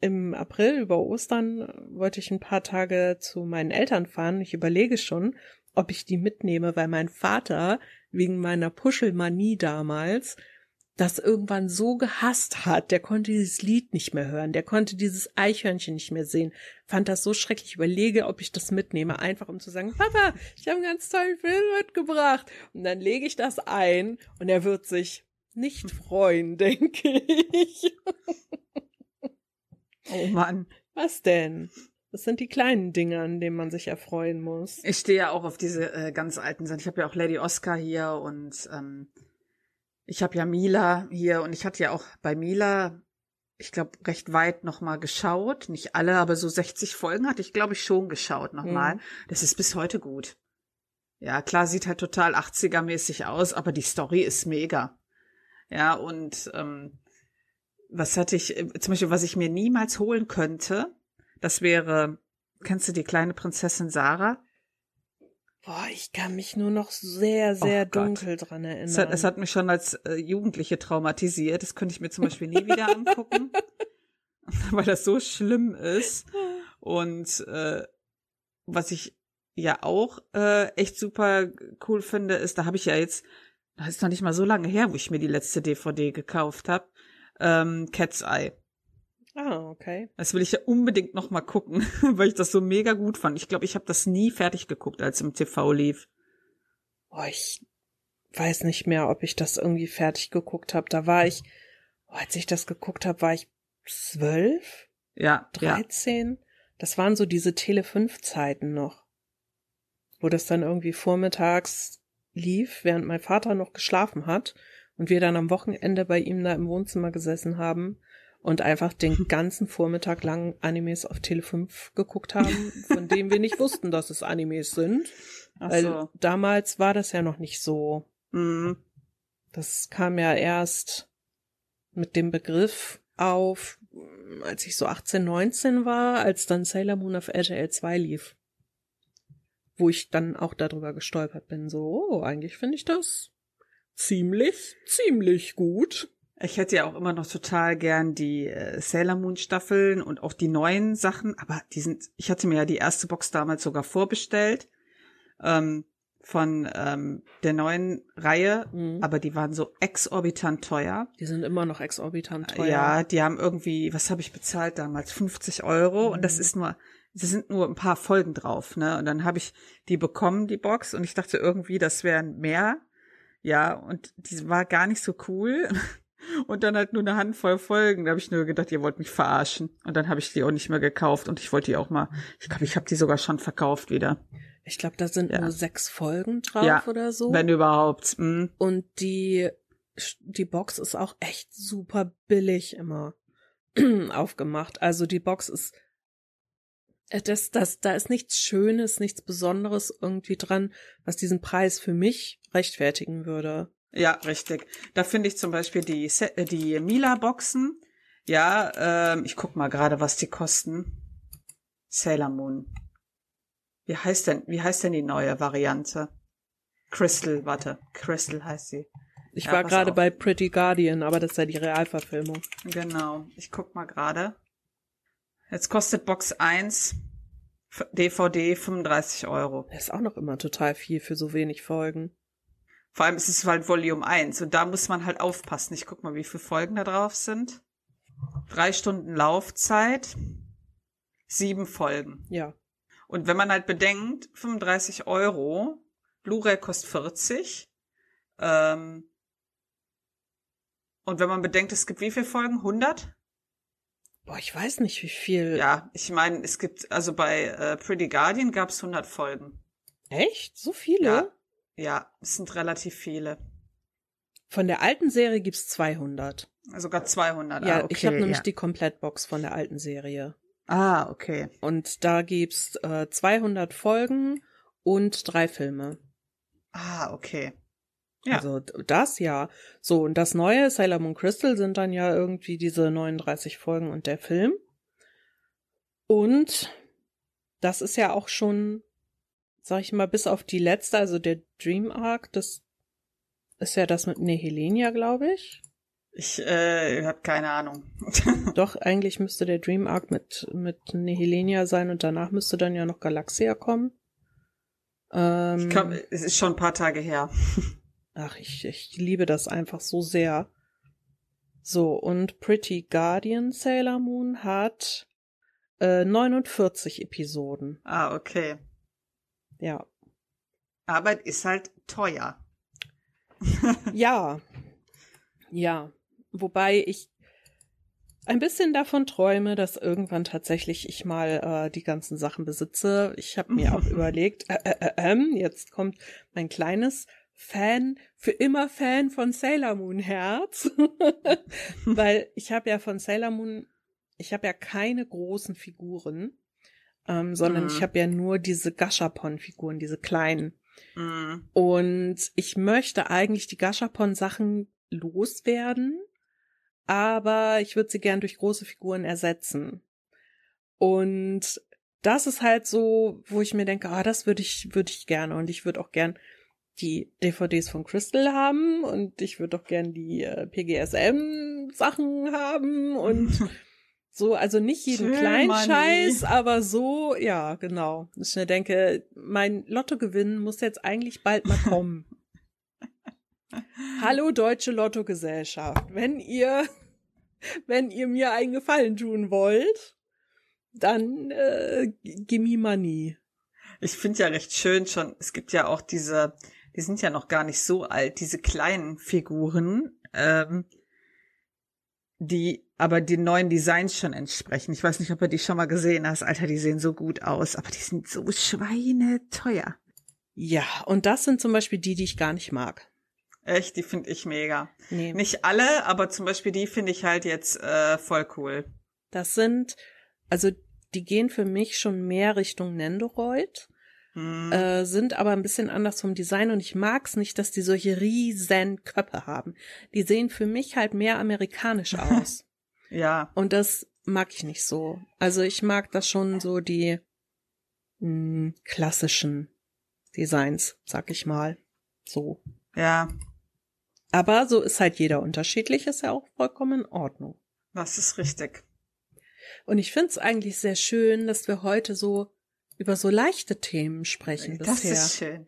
im April über Ostern äh, wollte ich ein paar Tage zu meinen Eltern fahren. Ich überlege schon, ob ich die mitnehme, weil mein Vater wegen meiner Puschelmanie damals das irgendwann so gehasst hat, der konnte dieses Lied nicht mehr hören, der konnte dieses Eichhörnchen nicht mehr sehen, fand das so schrecklich. Ich überlege, ob ich das mitnehme, einfach um zu sagen, Papa, ich habe einen ganz tollen Film mitgebracht. Und dann lege ich das ein und er wird sich nicht freuen, denke ich. Oh Mann. Was denn? Das sind die kleinen Dinge, an denen man sich erfreuen muss. Ich stehe ja auch auf diese äh, ganz alten Sachen. Ich habe ja auch Lady Oscar hier und ähm, ich habe ja Mila hier und ich hatte ja auch bei Mila, ich glaube, recht weit nochmal geschaut. Nicht alle, aber so 60 Folgen hatte ich, glaube ich, schon geschaut nochmal. Mhm. Das ist bis heute gut. Ja, klar, sieht halt total 80er-mäßig aus, aber die Story ist mega. Ja, und ähm, was hatte ich, äh, zum Beispiel, was ich mir niemals holen könnte, das wäre, kennst du die kleine Prinzessin Sarah? Boah, ich kann mich nur noch sehr, sehr Oh Gott. dunkel dran erinnern. Es hat, es hat mich schon als äh, Jugendliche traumatisiert. Das könnte ich mir zum Beispiel nie wieder angucken, weil das so schlimm ist. Und äh, was ich ja auch äh, echt super cool finde, ist, da habe ich ja jetzt, das ist noch nicht mal so lange her, wo ich mir die letzte DVD gekauft habe, ähm, Cat's Eye. ah, okay. Das will ich ja unbedingt noch mal gucken, weil ich das so mega gut fand. Ich glaube, ich habe das nie fertig geguckt, als im TV lief. Boah, ich weiß nicht mehr, ob ich das irgendwie fertig geguckt habe. Da war ich, oh, als ich das geguckt habe, war ich zwölf, Ja, ja. dreizehn. Das waren so diese Tele 5 Zeiten noch. Wo das dann irgendwie vormittags lief, während mein Vater noch geschlafen hat und wir dann am Wochenende bei ihm da im Wohnzimmer gesessen haben und einfach den ganzen Vormittag lang Animes auf Tele 5 geguckt haben, von denen wir nicht wussten, dass es Animes sind. Ach Weil so. damals war das ja noch nicht so. Mhm. Das kam ja erst mit dem Begriff auf, als ich so 18, 19 war, als dann Sailor Moon auf RTL 2 lief. Wo ich dann auch darüber gestolpert bin. So, oh, eigentlich finde ich das ziemlich, ziemlich gut. Ich hätte ja auch immer noch total gern die äh, Sailor Moon Staffeln und auch die neuen Sachen, aber die sind, ich hatte mir ja die erste Box damals sogar vorbestellt ähm, von ähm, der neuen Reihe, Mhm. aber die waren so exorbitant teuer. Die sind immer noch exorbitant teuer. Ja, die haben irgendwie, was habe ich bezahlt damals? 50 Euro und das Mhm. ist nur, es sind nur ein paar Folgen drauf, ne? Und dann habe ich die bekommen, die Box, und ich dachte irgendwie, das wären mehr. Ja, und die war gar nicht so cool. Und dann halt nur eine Handvoll Folgen. Da habe ich nur gedacht, ihr wollt mich verarschen. Und dann habe ich die auch nicht mehr gekauft. Und ich wollte die auch mal, ich glaube, ich habe die sogar schon verkauft wieder. Ich glaube, da sind Ja. nur sechs Folgen drauf Ja, oder so. Wenn überhaupt. Mm. Und die, die Box ist auch echt super billig immer aufgemacht. Also die Box ist, das, das, da ist nichts Schönes, nichts Besonderes irgendwie dran, was diesen Preis für mich rechtfertigen würde. Ja, richtig. Da finde ich zum Beispiel die, Se- äh, die Mila-Boxen. Ja, ähm, ich guck mal gerade, was die kosten. Sailor Moon. Wie heißt denn, wie heißt denn die neue Variante? Crystal, warte. Crystal heißt sie. Ich Ja, war gerade bei Pretty Guardian, aber das ist ja die Realverfilmung. Genau. Ich guck mal gerade. Jetzt kostet Box 1 F- DVD 35 Euro. Das ist auch noch immer total viel für so wenig Folgen. Vor allem ist es halt Volume 1 und da muss man halt aufpassen. Ich guck mal, wie viele Folgen da drauf sind. Drei Stunden Laufzeit, sieben Folgen. Ja. Und wenn man halt bedenkt, 35 Euro, Blu-ray kostet 40. Ähm, und wenn man bedenkt, es gibt wie viele Folgen? 100? Boah, ich weiß nicht, wie viel. Ja, ich meine, es gibt, also bei äh, Pretty Guardian gab es 100 Folgen. Echt? So viele? Ja. Ja, es sind relativ viele. Von der alten Serie gibt's 200. Sogar 200. Ja, ah, okay, ich habe nämlich ja. die Komplettbox von der alten Serie. Ah, okay. Und da gibt's äh, 200 Folgen und drei Filme. Ah, okay. Ja. Also das ja. So, und das neue Sailor Moon Crystal sind dann ja irgendwie diese 39 Folgen und der Film. Und das ist ja auch schon, sag ich mal, bis auf die letzte, also der Dream Arc, das ist ja das mit Nehelenia, glaube ich. Ich äh, habe keine Ahnung. Doch, eigentlich müsste der Dream Arc mit, mit Nehelenia sein und danach müsste dann ja noch Galaxia kommen. Ähm, ich glaub, es ist schon ein paar Tage her. Ach, ich, ich liebe das einfach so sehr. So, und Pretty Guardian Sailor Moon hat äh, 49 Episoden. Ah, okay. Ja. Aber ist halt teuer. Ja. Ja. Wobei ich ein bisschen davon träume, dass irgendwann tatsächlich ich mal äh, die ganzen Sachen besitze. Ich habe mir auch überlegt, äh, äh, äh, ähm, jetzt kommt mein kleines Fan, für immer Fan von Sailor Moon Herz. Weil ich habe ja von Sailor Moon, ich habe ja keine großen Figuren, ähm, sondern Mhm. ich habe ja nur diese Gashapon-Figuren, diese kleinen. Mm. Und ich möchte eigentlich die Gashapon-Sachen loswerden, aber ich würde sie gern durch große Figuren ersetzen. Und das ist halt so, wo ich mir denke, ah, das würde ich, würde ich gerne. Und ich würde auch gern die DVDs von Crystal haben und ich würde auch gern die äh, PGSM-Sachen haben und so, also nicht jeden Schön, kleinen Manni. Scheiß, aber so, ja, genau. Ich mir denke, mein Lottogewinn muss jetzt eigentlich bald mal kommen. Hallo Deutsche Lottogesellschaft, wenn ihr, wenn ihr mir einen Gefallen tun wollt, dann äh, gimme money. Ich finde ja recht schön schon, es gibt ja auch diese, die sind ja noch gar nicht so alt, diese kleinen Figuren, ähm, die aber den neuen Designs schon entsprechen. Ich weiß nicht, ob du die schon mal gesehen hast. Alter, die sehen so gut aus, aber die sind so schweineteuer. Ja, und das sind zum Beispiel die, die ich gar nicht mag. Echt, die finde ich mega. Nee. Nicht alle, aber zum Beispiel die finde ich halt jetzt äh, voll cool. Das sind, also die gehen für mich schon mehr Richtung Nendoroid, Hm. äh, sind aber ein bisschen anders vom Design und ich mag's nicht, dass die solche riesen Köpfe haben. Die sehen für mich halt mehr amerikanisch aus. ja, und das mag ich nicht so. Also ich mag das schon so die mh, klassischen Designs, sag ich mal. So. ja, Aber so ist halt jeder unterschiedlich, ist ja auch vollkommen in Ordnung. das ist richtig. Und ich find's eigentlich sehr schön, dass wir heute so über so leichte Themen sprechen Das bisher. ist schön.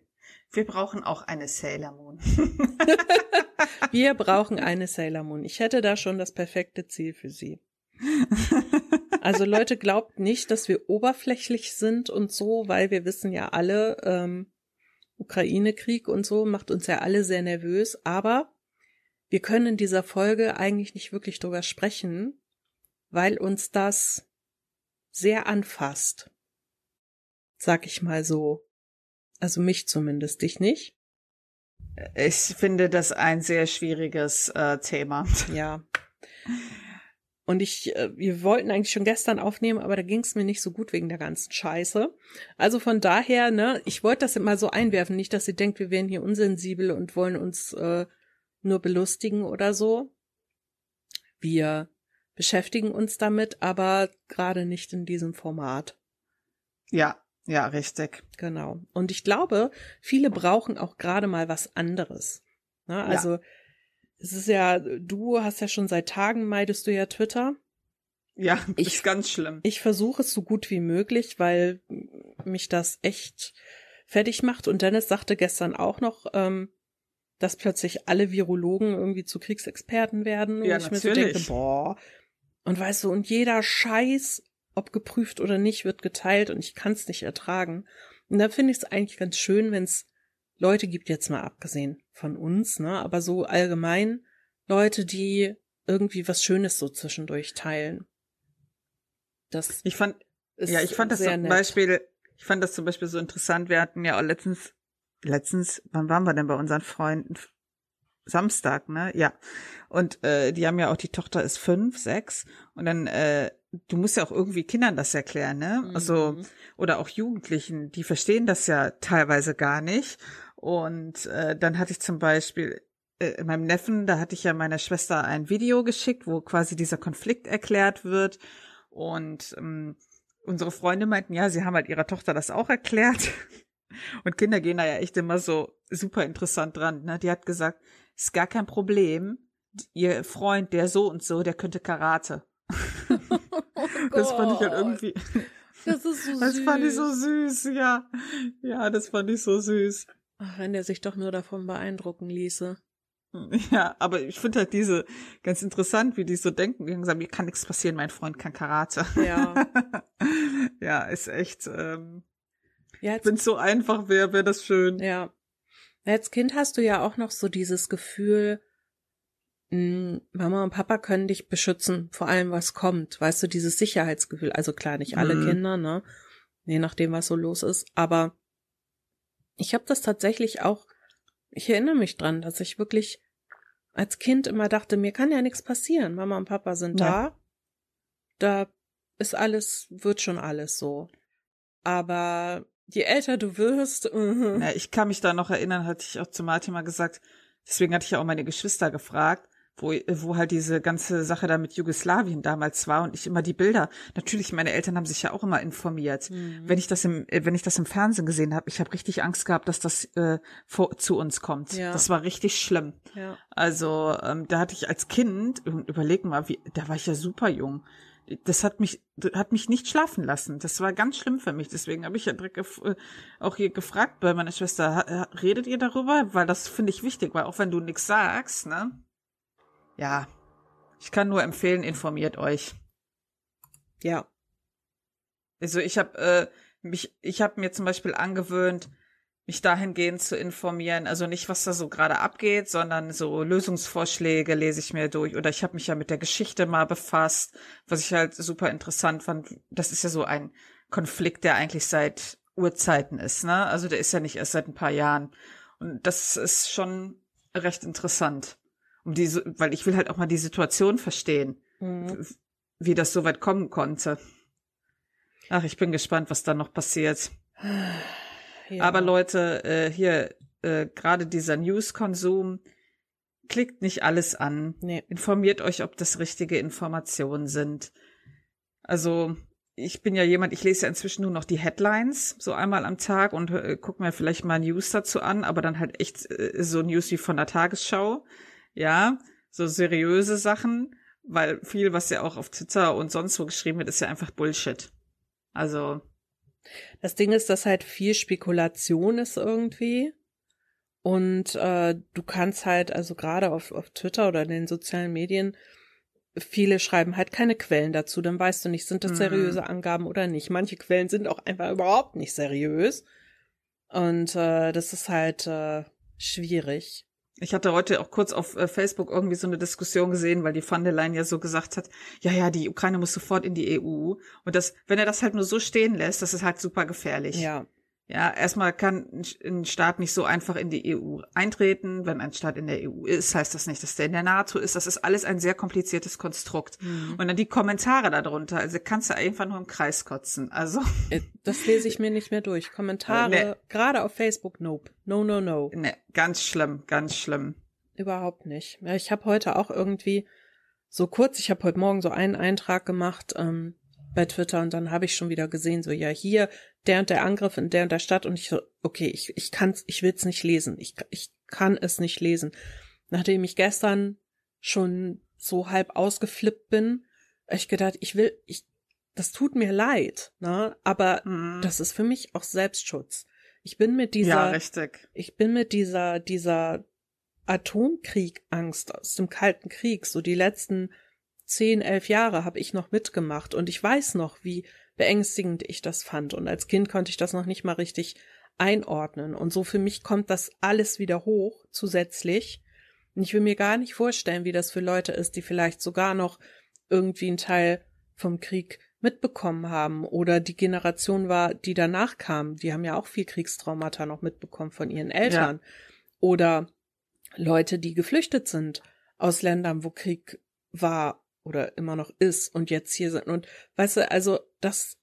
Wir brauchen auch eine Sailor Moon. Wir brauchen eine Sailor Moon. Ich hätte da schon das perfekte Ziel für sie. Also Leute, glaubt nicht, dass wir oberflächlich sind und so, weil wir wissen ja alle, ähm, Ukraine-Krieg und so macht uns ja alle sehr nervös, aber wir können in dieser Folge eigentlich nicht wirklich drüber sprechen, weil uns das sehr anfasst. Sag ich mal so. Also mich zumindest, dich nicht? Ich finde das ein sehr schwieriges äh, Thema. Ja. Und ich, äh, wir wollten eigentlich schon gestern aufnehmen, aber da ging es mir nicht so gut wegen der ganzen Scheiße. Also von daher, ne, ich wollte das immer so einwerfen, nicht, dass ihr denkt, wir wären hier unsensibel und wollen uns äh, nur belustigen oder so. Wir beschäftigen uns damit, aber gerade nicht in diesem Format. Ja, ja, richtig. Genau. Und ich glaube, viele brauchen auch gerade mal was anderes. Ne? Also ja. es ist ja, du hast ja schon seit Tagen meidest du ja Twitter. Ja, ich, ist ganz schlimm. Ich versuche es so gut wie möglich, weil mich das echt fertig macht. Und Dennis sagte gestern auch noch, ähm, dass plötzlich alle Virologen irgendwie zu Kriegsexperten werden. Und ja, ich natürlich. mir so denke, boah. Und weißt du, und jeder Scheiß ob geprüft oder nicht, wird geteilt und ich kann es nicht ertragen. Und da finde ich es eigentlich ganz schön, wenn es Leute gibt, jetzt mal abgesehen von uns, ne, aber so allgemein Leute, die irgendwie was Schönes so zwischendurch teilen. Das ich fand, ja, ich fand das zum nett. Beispiel, ich fand das zum Beispiel so interessant. Wir hatten ja auch letztens, letztens, wann waren wir denn bei unseren Freunden? Samstag, ne? Ja. Und äh, die haben ja auch, die Tochter ist fünf, sechs. Und dann äh, du musst ja auch irgendwie Kindern das erklären, ne? Also, mhm. Also oder auch Jugendlichen, die verstehen das ja teilweise gar nicht. Und äh, dann hatte ich zum Beispiel äh, meinem Neffen, da hatte ich ja meiner Schwester ein Video geschickt, wo quasi dieser Konflikt erklärt wird. Und ähm, unsere Freunde meinten, ja, sie haben halt ihrer Tochter das auch erklärt. Und Kinder gehen da ja echt immer so super interessant dran. Ne? Die hat gesagt, ist gar kein Problem. Ihr Freund, der so und so, der könnte Karate. Oh das fand ich halt irgendwie. Das ist so süß. Das fand ich so süß, ja. Ja, das fand ich so süß. Ach, wenn der sich doch nur davon beeindrucken ließe. Ja, aber ich finde halt diese ganz interessant, wie die so denken. Die sagen, mir kann nichts passieren, mein Freund kann Karate. Ja. ja, ist echt. Ähm, ja, Wenn es so einfach wäre, wäre das schön. Ja. Als Kind hast du ja auch noch so dieses Gefühl, Mama und Papa können dich beschützen, vor allem was kommt. Weißt du, dieses Sicherheitsgefühl. Also klar, nicht alle mhm. Kinder, ne? Je nachdem, was so los ist. Aber ich habe das tatsächlich auch, ich erinnere mich dran, dass ich wirklich als Kind immer dachte, mir kann ja nichts passieren. Mama und Papa sind ja. da. Da ist alles, wird schon alles so. Aber je älter du wirst. Ja, ich kann mich da noch erinnern, hatte ich auch zu Martin mal gesagt, deswegen hatte ich ja auch meine Geschwister gefragt, wo, wo halt diese ganze Sache da mit Jugoslawien damals war und ich immer die Bilder, natürlich meine Eltern haben sich ja auch immer informiert. Mhm. Wenn ich das im wenn ich das im Fernsehen gesehen habe, ich habe richtig Angst gehabt, dass das äh, vor, zu uns kommt. Ja. Das war richtig schlimm. Ja. Also ähm, da hatte ich als Kind überleg mal, wie da war ich ja super jung. Das hat mich hat mich nicht schlafen lassen. Das war ganz schlimm für mich. Deswegen habe ich ja direkt äh, auch hier gefragt bei meiner Schwester, redet ihr darüber? Weil das finde ich wichtig, weil auch wenn du nichts sagst, ne? Ja, ich kann nur empfehlen, informiert euch. Ja. Also ich habe äh, mich, ich habe mir zum Beispiel angewöhnt, mich dahingehend zu informieren, also nicht, was da so gerade abgeht, sondern so Lösungsvorschläge lese ich mir durch. Oder ich habe mich ja mit der Geschichte mal befasst, was ich halt super interessant fand. Das ist ja so ein Konflikt, der eigentlich seit Urzeiten ist, ne? Also der ist ja nicht erst seit ein paar Jahren. Und das ist schon recht interessant um diese, weil ich will halt auch mal die Situation verstehen, mhm. wie das so weit kommen konnte. Ach, ich bin gespannt, was da noch passiert. Ja. Aber Leute, äh, hier äh, gerade dieser News-Konsum, klickt nicht alles an. Nee. Informiert euch, ob das richtige Informationen sind. Also ich bin ja jemand, ich lese ja inzwischen nur noch die Headlines so einmal am Tag und äh, gucke mir vielleicht mal News dazu an, aber dann halt echt äh, so News wie von der Tagesschau ja, so seriöse Sachen, weil viel, was ja auch auf Twitter und sonst wo geschrieben wird, ist ja einfach Bullshit. Also. Das Ding ist, dass halt viel Spekulation ist irgendwie. Und äh, du kannst halt, also gerade auf, auf Twitter oder in den sozialen Medien, viele schreiben halt keine Quellen dazu. Dann weißt du nicht, sind das mhm. seriöse Angaben oder nicht. Manche Quellen sind auch einfach überhaupt nicht seriös. Und äh, das ist halt äh, schwierig. Ich hatte heute auch kurz auf äh, Facebook irgendwie so eine Diskussion gesehen, weil die von der Leyen ja so gesagt hat, ja, ja, die Ukraine muss sofort in die EU. Und das, wenn er das halt nur so stehen lässt, das ist halt super gefährlich. Ja. Ja, erstmal kann ein Staat nicht so einfach in die EU eintreten. Wenn ein Staat in der EU ist, heißt das nicht, dass der in der NATO ist. Das ist alles ein sehr kompliziertes Konstrukt. Mhm. Und dann die Kommentare darunter, also kannst du einfach nur im Kreis kotzen. Also. Äh, das lese ich mir nicht mehr durch. Kommentare, nee. gerade auf Facebook, nope. No, no, no. Nee, ganz schlimm, ganz schlimm. Überhaupt nicht. Ja, ich habe heute auch irgendwie so kurz, ich habe heute Morgen so einen Eintrag gemacht, ähm, bei Twitter und dann habe ich schon wieder gesehen, so ja, hier der und der Angriff in der und der Stadt und ich so, okay, ich, ich kann's, ich will's nicht lesen. Ich, ich kann es nicht lesen. Nachdem ich gestern schon so halb ausgeflippt bin, ich gedacht, ich will, ich, das tut mir leid, ne? Aber mhm. das ist für mich auch Selbstschutz. Ich bin mit dieser, ja, richtig. ich bin mit dieser, dieser Atomkrieg-Angst aus dem Kalten Krieg, so die letzten zehn, elf Jahre habe ich noch mitgemacht und ich weiß noch, wie beängstigend ich das fand. Und als Kind konnte ich das noch nicht mal richtig einordnen. Und so für mich kommt das alles wieder hoch zusätzlich. Und ich will mir gar nicht vorstellen, wie das für Leute ist, die vielleicht sogar noch irgendwie einen Teil vom Krieg mitbekommen haben oder die Generation war, die danach kam, die haben ja auch viel Kriegstraumata noch mitbekommen von ihren Eltern. Ja. Oder Leute, die geflüchtet sind aus Ländern, wo Krieg war oder immer noch ist und jetzt hier sind. Und weißt du, also das,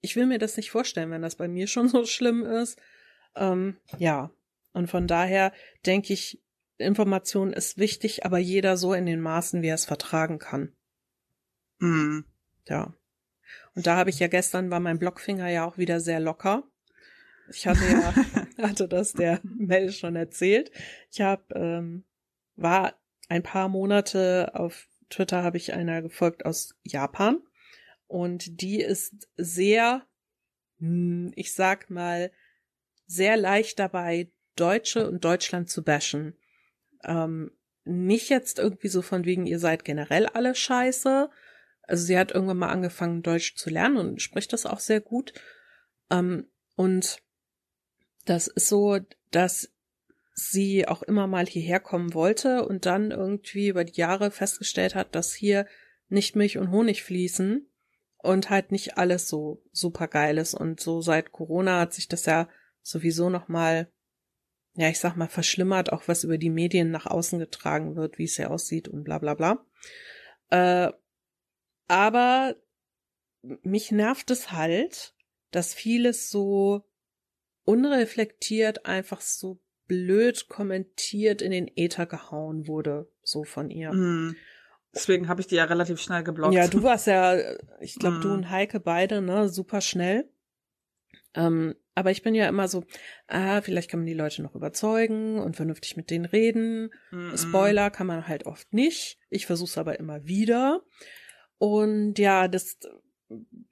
ich will mir das nicht vorstellen, wenn das bei mir schon so schlimm ist. Ähm, ja. Und von daher denke ich, Information ist wichtig, aber jeder so in den Maßen, wie er es vertragen kann. Mhm. Ja. Und da habe ich ja gestern, war mein Blockfinger ja auch wieder sehr locker. Ich hatte ja, hatte das der Mel schon erzählt. Ich habe, ähm, war ein paar Monate auf Twitter habe ich einer gefolgt aus Japan und die ist sehr, hm, ich sag mal, sehr leicht dabei, Deutsche und Deutschland zu bashen. Ähm, nicht jetzt irgendwie so von wegen, ihr seid generell alle scheiße. Also sie hat irgendwann mal angefangen, Deutsch zu lernen und spricht das auch sehr gut. Ähm, und das ist so, dass sie auch immer mal hierher kommen wollte und dann irgendwie über die Jahre festgestellt hat, dass hier nicht Milch und Honig fließen und halt nicht alles so super geil ist. Und so seit Corona hat sich das ja sowieso noch mal, ja, ich sag mal, verschlimmert, auch was über die Medien nach außen getragen wird, wie es hier aussieht und bla bla bla. Äh, aber mich nervt es halt, dass vieles so unreflektiert einfach so blöd kommentiert in den Äther gehauen wurde, so von ihr. Mm. Deswegen habe ich die ja relativ schnell geblockt. Ja, du warst ja, ich glaube, mm. du und Heike beide, ne, super schnell. Ähm, aber ich bin ja immer so, ah, vielleicht kann man die Leute noch überzeugen und vernünftig mit denen reden. Mm Spoiler kann man halt oft nicht. Ich versuche es aber immer wieder. Und ja, das,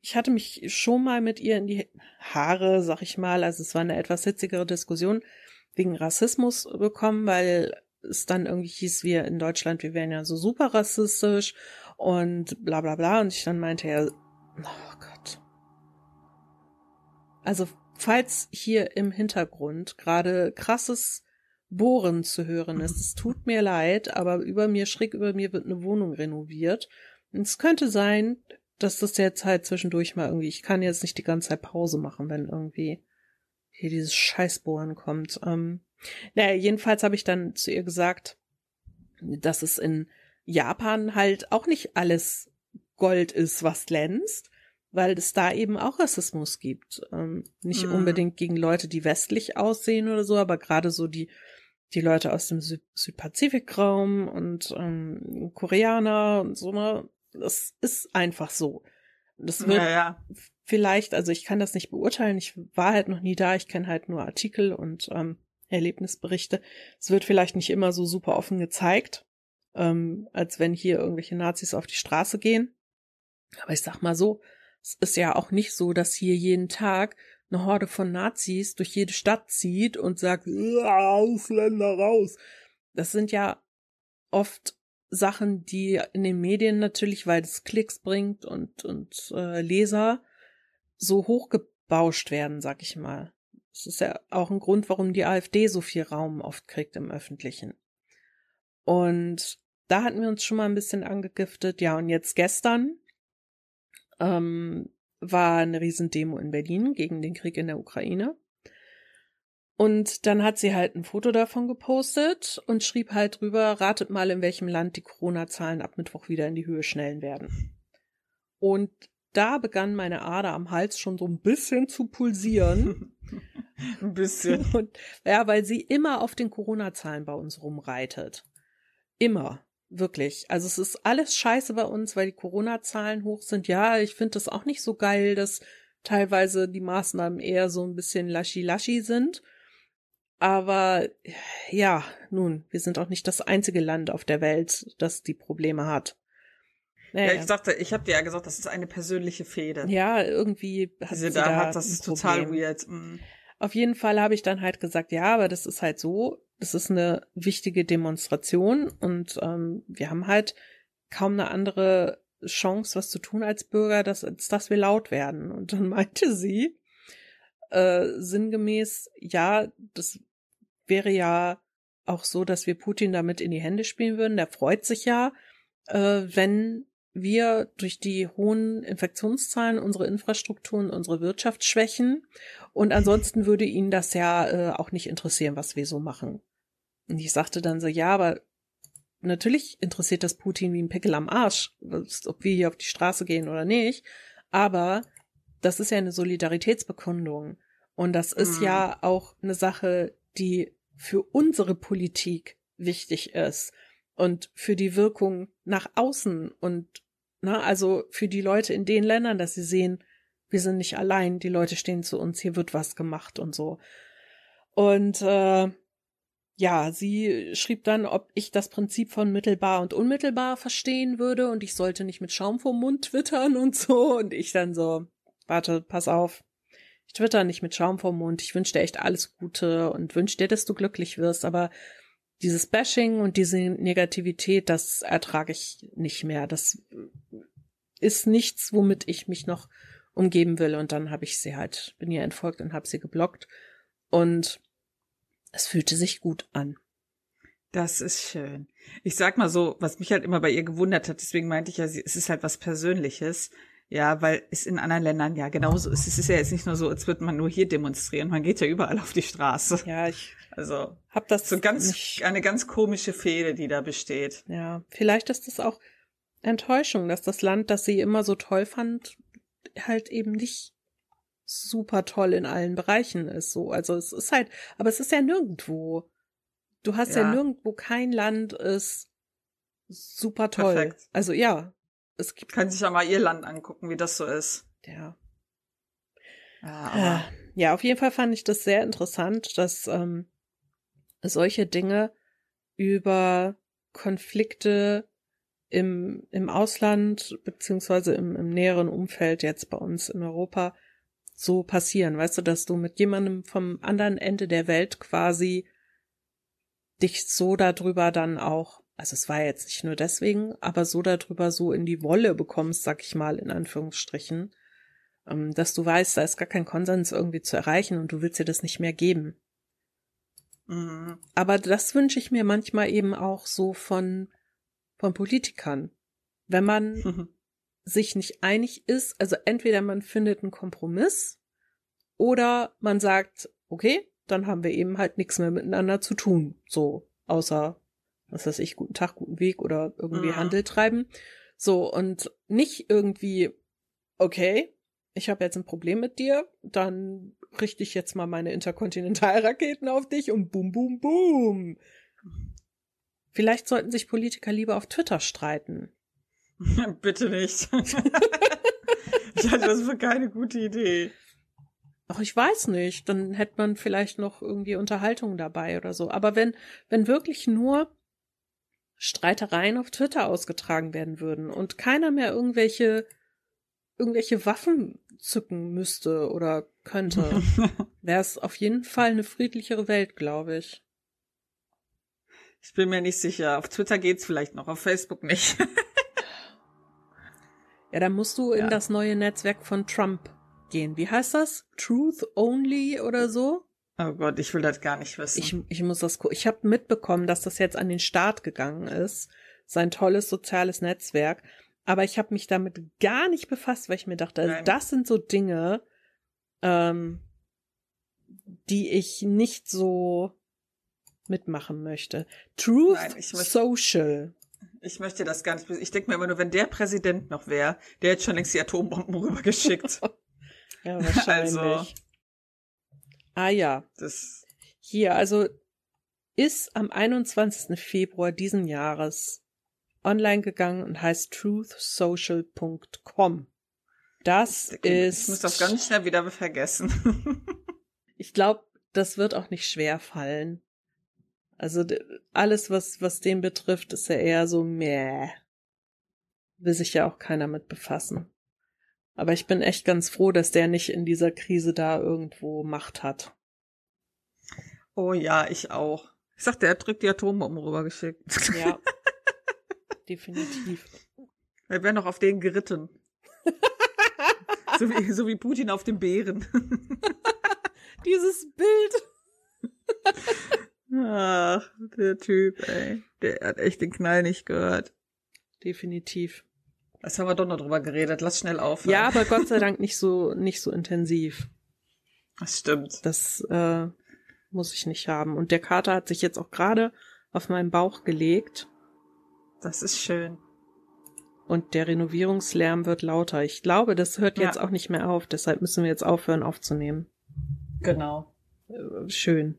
ich hatte mich schon mal mit ihr in die Haare, sag ich mal. Also es war eine etwas hitzigere Diskussion wegen Rassismus bekommen, weil es dann irgendwie hieß, wir in Deutschland, wir wären ja so super rassistisch und bla bla bla. Und ich dann meinte ja, oh Gott. Also, falls hier im Hintergrund gerade krasses Bohren zu hören ist, es tut mir leid, aber über mir, schräg über mir wird eine Wohnung renoviert. Und es könnte sein, dass das jetzt halt zwischendurch mal irgendwie, ich kann jetzt nicht die ganze Zeit Pause machen, wenn irgendwie hier dieses Scheißbohren kommt. Ähm, naja, jedenfalls habe ich dann zu ihr gesagt, dass es in Japan halt auch nicht alles Gold ist, was glänzt, weil es da eben auch Rassismus gibt. Ähm, nicht mhm. unbedingt gegen Leute, die westlich aussehen oder so, aber gerade so die die Leute aus dem Sü Südpazifikraum und ähm, Koreaner und so, ne? Das ist einfach so. Das wird ja, ja vielleicht, also ich kann das nicht beurteilen, ich war halt noch nie da, ich kenne halt nur Artikel und ähm, Erlebnisberichte. Es wird vielleicht nicht immer so super offen gezeigt, ähm, als wenn hier irgendwelche Nazis auf die Straße gehen. Aber ich sag mal so, es ist ja auch nicht so, dass hier jeden Tag eine Horde von Nazis durch jede Stadt zieht und sagt, Ausländer raus. Das sind ja oft Sachen, die in den Medien natürlich, weil es Klicks bringt und, und äh, Leser, so hochgebauscht werden, sag ich mal. Das ist ja auch ein Grund, warum die AfD so viel Raum oft kriegt im Öffentlichen. Und da hatten wir uns schon mal ein bisschen angegiftet. Ja, und jetzt gestern ähm, war eine Riesendemo in Berlin gegen den Krieg in der Ukraine. Und dann hat sie halt ein Foto davon gepostet und schrieb halt drüber, ratet mal, in welchem Land die Corona-Zahlen ab Mittwoch wieder in die Höhe schnellen werden. Und da begann meine Ader am Hals schon so ein bisschen zu pulsieren. ein bisschen. Und, ja, weil sie immer auf den Corona-Zahlen bei uns rumreitet. Immer. Wirklich. Also es ist alles scheiße bei uns, weil die Corona-Zahlen hoch sind. Ja, ich finde das auch nicht so geil, dass teilweise die Maßnahmen eher so ein bisschen laschi-laschi sind. Aber ja, nun, wir sind auch nicht das einzige Land auf der Welt, das die Probleme hat. Naja. Ja, ich sagte, ich habe dir ja gesagt, das ist eine persönliche Fehde. Ja, irgendwie hat sie, sie da, hat, das ist total weird. Mm. Auf jeden Fall habe ich dann halt gesagt, ja, aber das ist halt so, das ist eine wichtige Demonstration und ähm, wir haben halt kaum eine andere Chance, was zu tun als Bürger, dass, dass wir laut werden. Und dann meinte sie äh, sinngemäß, ja, das wäre ja auch so, dass wir Putin damit in die Hände spielen würden. Der freut sich ja, äh, wenn wir durch die hohen Infektionszahlen unsere Infrastruktur und unsere Wirtschaft schwächen. Und ansonsten würde ihn das ja äh, auch nicht interessieren, was wir so machen. Und ich sagte dann so, ja, aber natürlich interessiert das Putin wie ein Pickel am Arsch, ob wir hier auf die Straße gehen oder nicht. Aber das ist ja eine Solidaritätsbekundung. Und das ist mhm. ja auch eine Sache, die für unsere Politik wichtig ist und für die Wirkung nach außen und na, also für die Leute in den Ländern, dass sie sehen, wir sind nicht allein, die Leute stehen zu uns, hier wird was gemacht und so. Und äh, ja, sie schrieb dann, ob ich das Prinzip von mittelbar und unmittelbar verstehen würde und ich sollte nicht mit Schaum vorm Mund twittern und so. Und ich dann so, warte, pass auf. Ich twitter nicht mit Schaum vorm Mund. Ich wünsche dir echt alles Gute und wünsche dir, dass du glücklich wirst. Aber dieses Bashing und diese Negativität, das ertrage ich nicht mehr. Das ist nichts, womit ich mich noch umgeben will. Und dann habe ich sie halt, bin ihr entfolgt und habe sie geblockt. Und es fühlte sich gut an. Das ist schön. Ich sag mal so, was mich halt immer bei ihr gewundert hat, deswegen meinte ich ja, es ist halt was Persönliches. Ja, weil es in anderen Ländern ja genauso ist. Es ist ja jetzt nicht nur so, als würde man nur hier demonstrieren. Man geht ja überall auf die Straße. Ja, ich also hab das so ganz nicht. eine ganz komische Fehde, die da besteht. Ja, vielleicht ist das auch Enttäuschung, dass das Land, das sie immer so toll fand, halt eben nicht super toll in allen Bereichen ist. So, also es ist halt, aber es ist ja nirgendwo. Du hast ja, ja nirgendwo kein Land ist super toll. Perfekt. Also ja, es gibt. Kann sich ja mal ihr Land angucken, wie das so ist. Ja. Ja, äh, ja, auf jeden Fall fand ich das sehr interessant, dass ähm, solche Dinge über Konflikte im, im Ausland beziehungsweise im, im näheren Umfeld jetzt bei uns in Europa so passieren. Weißt du, dass du mit jemandem vom anderen Ende der Welt quasi dich so darüber dann auch, also es war jetzt nicht nur deswegen, aber so darüber so in die Wolle bekommst, sag ich mal, in Anführungsstrichen, ähm, dass du weißt, da ist gar kein Konsens irgendwie zu erreichen und du willst dir das nicht mehr geben. Mhm. Aber das wünsche ich mir manchmal eben auch so von, von Politikern. Wenn man mhm. sich nicht einig ist, also entweder man findet einen Kompromiss oder man sagt, okay, dann haben wir eben halt nichts mehr miteinander zu tun. So, außer, was weiß ich, guten Tag, guten Weg oder irgendwie mhm. Handel treiben. So, und nicht irgendwie, okay, ich habe jetzt ein Problem mit dir, dann richte ich jetzt mal meine Interkontinentalraketen auf dich und boom, boom, boom. Vielleicht sollten sich Politiker lieber auf Twitter streiten. Bitte nicht. ich halte das für keine gute Idee. Ach, ich weiß nicht. Dann hätte man vielleicht noch irgendwie Unterhaltung dabei oder so. Aber wenn, wenn wirklich nur Streitereien auf Twitter ausgetragen werden würden und keiner mehr irgendwelche, irgendwelche Waffen zücken müsste oder könnte, wäre es auf jeden Fall eine friedlichere Welt, glaube ich. Ich bin mir nicht sicher. Auf Twitter geht's vielleicht noch, auf Facebook nicht. ja, dann musst du in ja. das neue Netzwerk von Trump gehen. Wie heißt das? Truth Only oder so? Oh Gott, ich will das gar nicht wissen. Ich, ich muss das gucken. Ich habe mitbekommen, dass das jetzt an den Start gegangen ist. Sein tolles soziales Netzwerk. Aber ich habe mich damit gar nicht befasst, weil ich mir dachte, also das sind so Dinge, ähm, die ich nicht so mitmachen möchte. Truth Nein, ich möchte, Social. Ich möchte das gar nicht. Ich denke mir immer nur, wenn der Präsident noch wäre, der hätte schon längst die Atombomben rübergeschickt. ja, wahrscheinlich. Also, ah ja. Das Hier, also ist am 21. Februar diesen Jahres online gegangen und heißt truthsocial.com. Das ich ist. Ich muss das ganz schnell wieder vergessen. ich glaube, das wird auch nicht schwer fallen. Also alles, was, was den betrifft, ist ja eher so meh. Will sich ja auch keiner mit befassen. Aber ich bin echt ganz froh, dass der nicht in dieser Krise da irgendwo Macht hat. Oh ja, ich auch. Ich sagte, er drückt die Atombomben rübergeschickt. Ja. definitiv. Wir wären noch auf den geritten. so, wie, so wie Putin auf dem Bären. Dieses Bild. Ach, der Typ, ey. Der hat echt den Knall nicht gehört. Definitiv. Das haben wir doch noch drüber geredet. Lass schnell auf. Ja, aber Gott sei Dank nicht so, nicht so intensiv. Das stimmt. Das äh, muss ich nicht haben. Und der Kater hat sich jetzt auch gerade auf meinen Bauch gelegt. Das ist schön. Und der Renovierungslärm wird lauter. Ich glaube, das hört ja. jetzt auch nicht mehr auf. Deshalb müssen wir jetzt aufhören aufzunehmen. Genau. Äh, schön.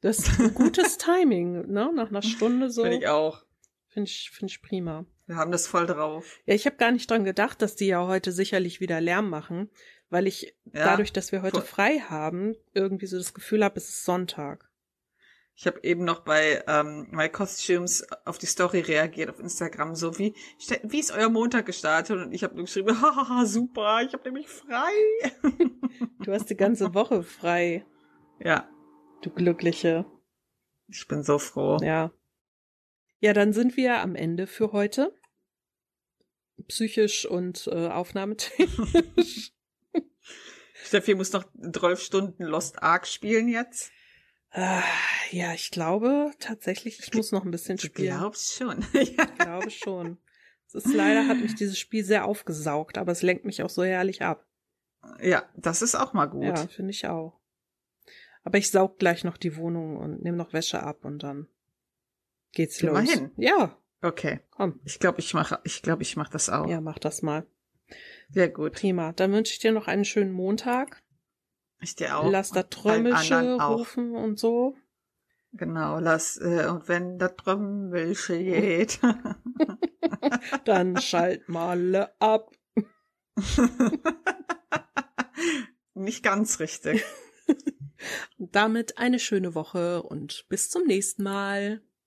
Das ist ein gutes Timing, ne? Nach einer Stunde so. Finde ich auch. Finde ich, finde ich prima. Wir haben das voll drauf. Ja, ich habe gar nicht dran gedacht, dass die ja heute sicherlich wieder Lärm machen, weil ich ja, dadurch, dass wir heute voll. frei haben, irgendwie so das Gefühl habe, es ist Sonntag. Ich habe eben noch bei ähm, My Costumes auf die Story reagiert auf Instagram, so wie, wie ist euer Montag gestartet? Und ich habe nur geschrieben, haha, super, ich habe nämlich frei. Du hast die ganze Woche frei. Ja. Du Glückliche. Ich bin so froh. Ja. Ja, dann sind wir am Ende für heute. Psychisch und äh, aufnahmetechnisch. Steffi muss noch 12 Stunden Lost Ark spielen jetzt. Äh, ja, ich glaube tatsächlich, ich muss noch ein bisschen spielen. Ich glaube schon. ich glaube schon. Es ist leider, hat mich dieses Spiel sehr aufgesaugt, aber es lenkt mich auch so herrlich ab. Ja, das ist auch mal gut. Ja, finde ich auch. Aber ich saug gleich noch die Wohnung und nehme noch Wäsche ab und dann geht's Geh los. Mal hin. Ja. Okay. Komm. Ich glaube, ich mache, ich glaube, ich mache das auch. Ja, mach das mal. Sehr gut. Prima. Dann wünsche ich dir noch einen schönen Montag. Ich dir auch. Lass da Trömmelsche rufen und so. Genau, lass, äh, und wenn das Trömmelsche geht. Dann schalt mal ab. Nicht ganz richtig. Damit eine schöne Woche und bis zum nächsten Mal.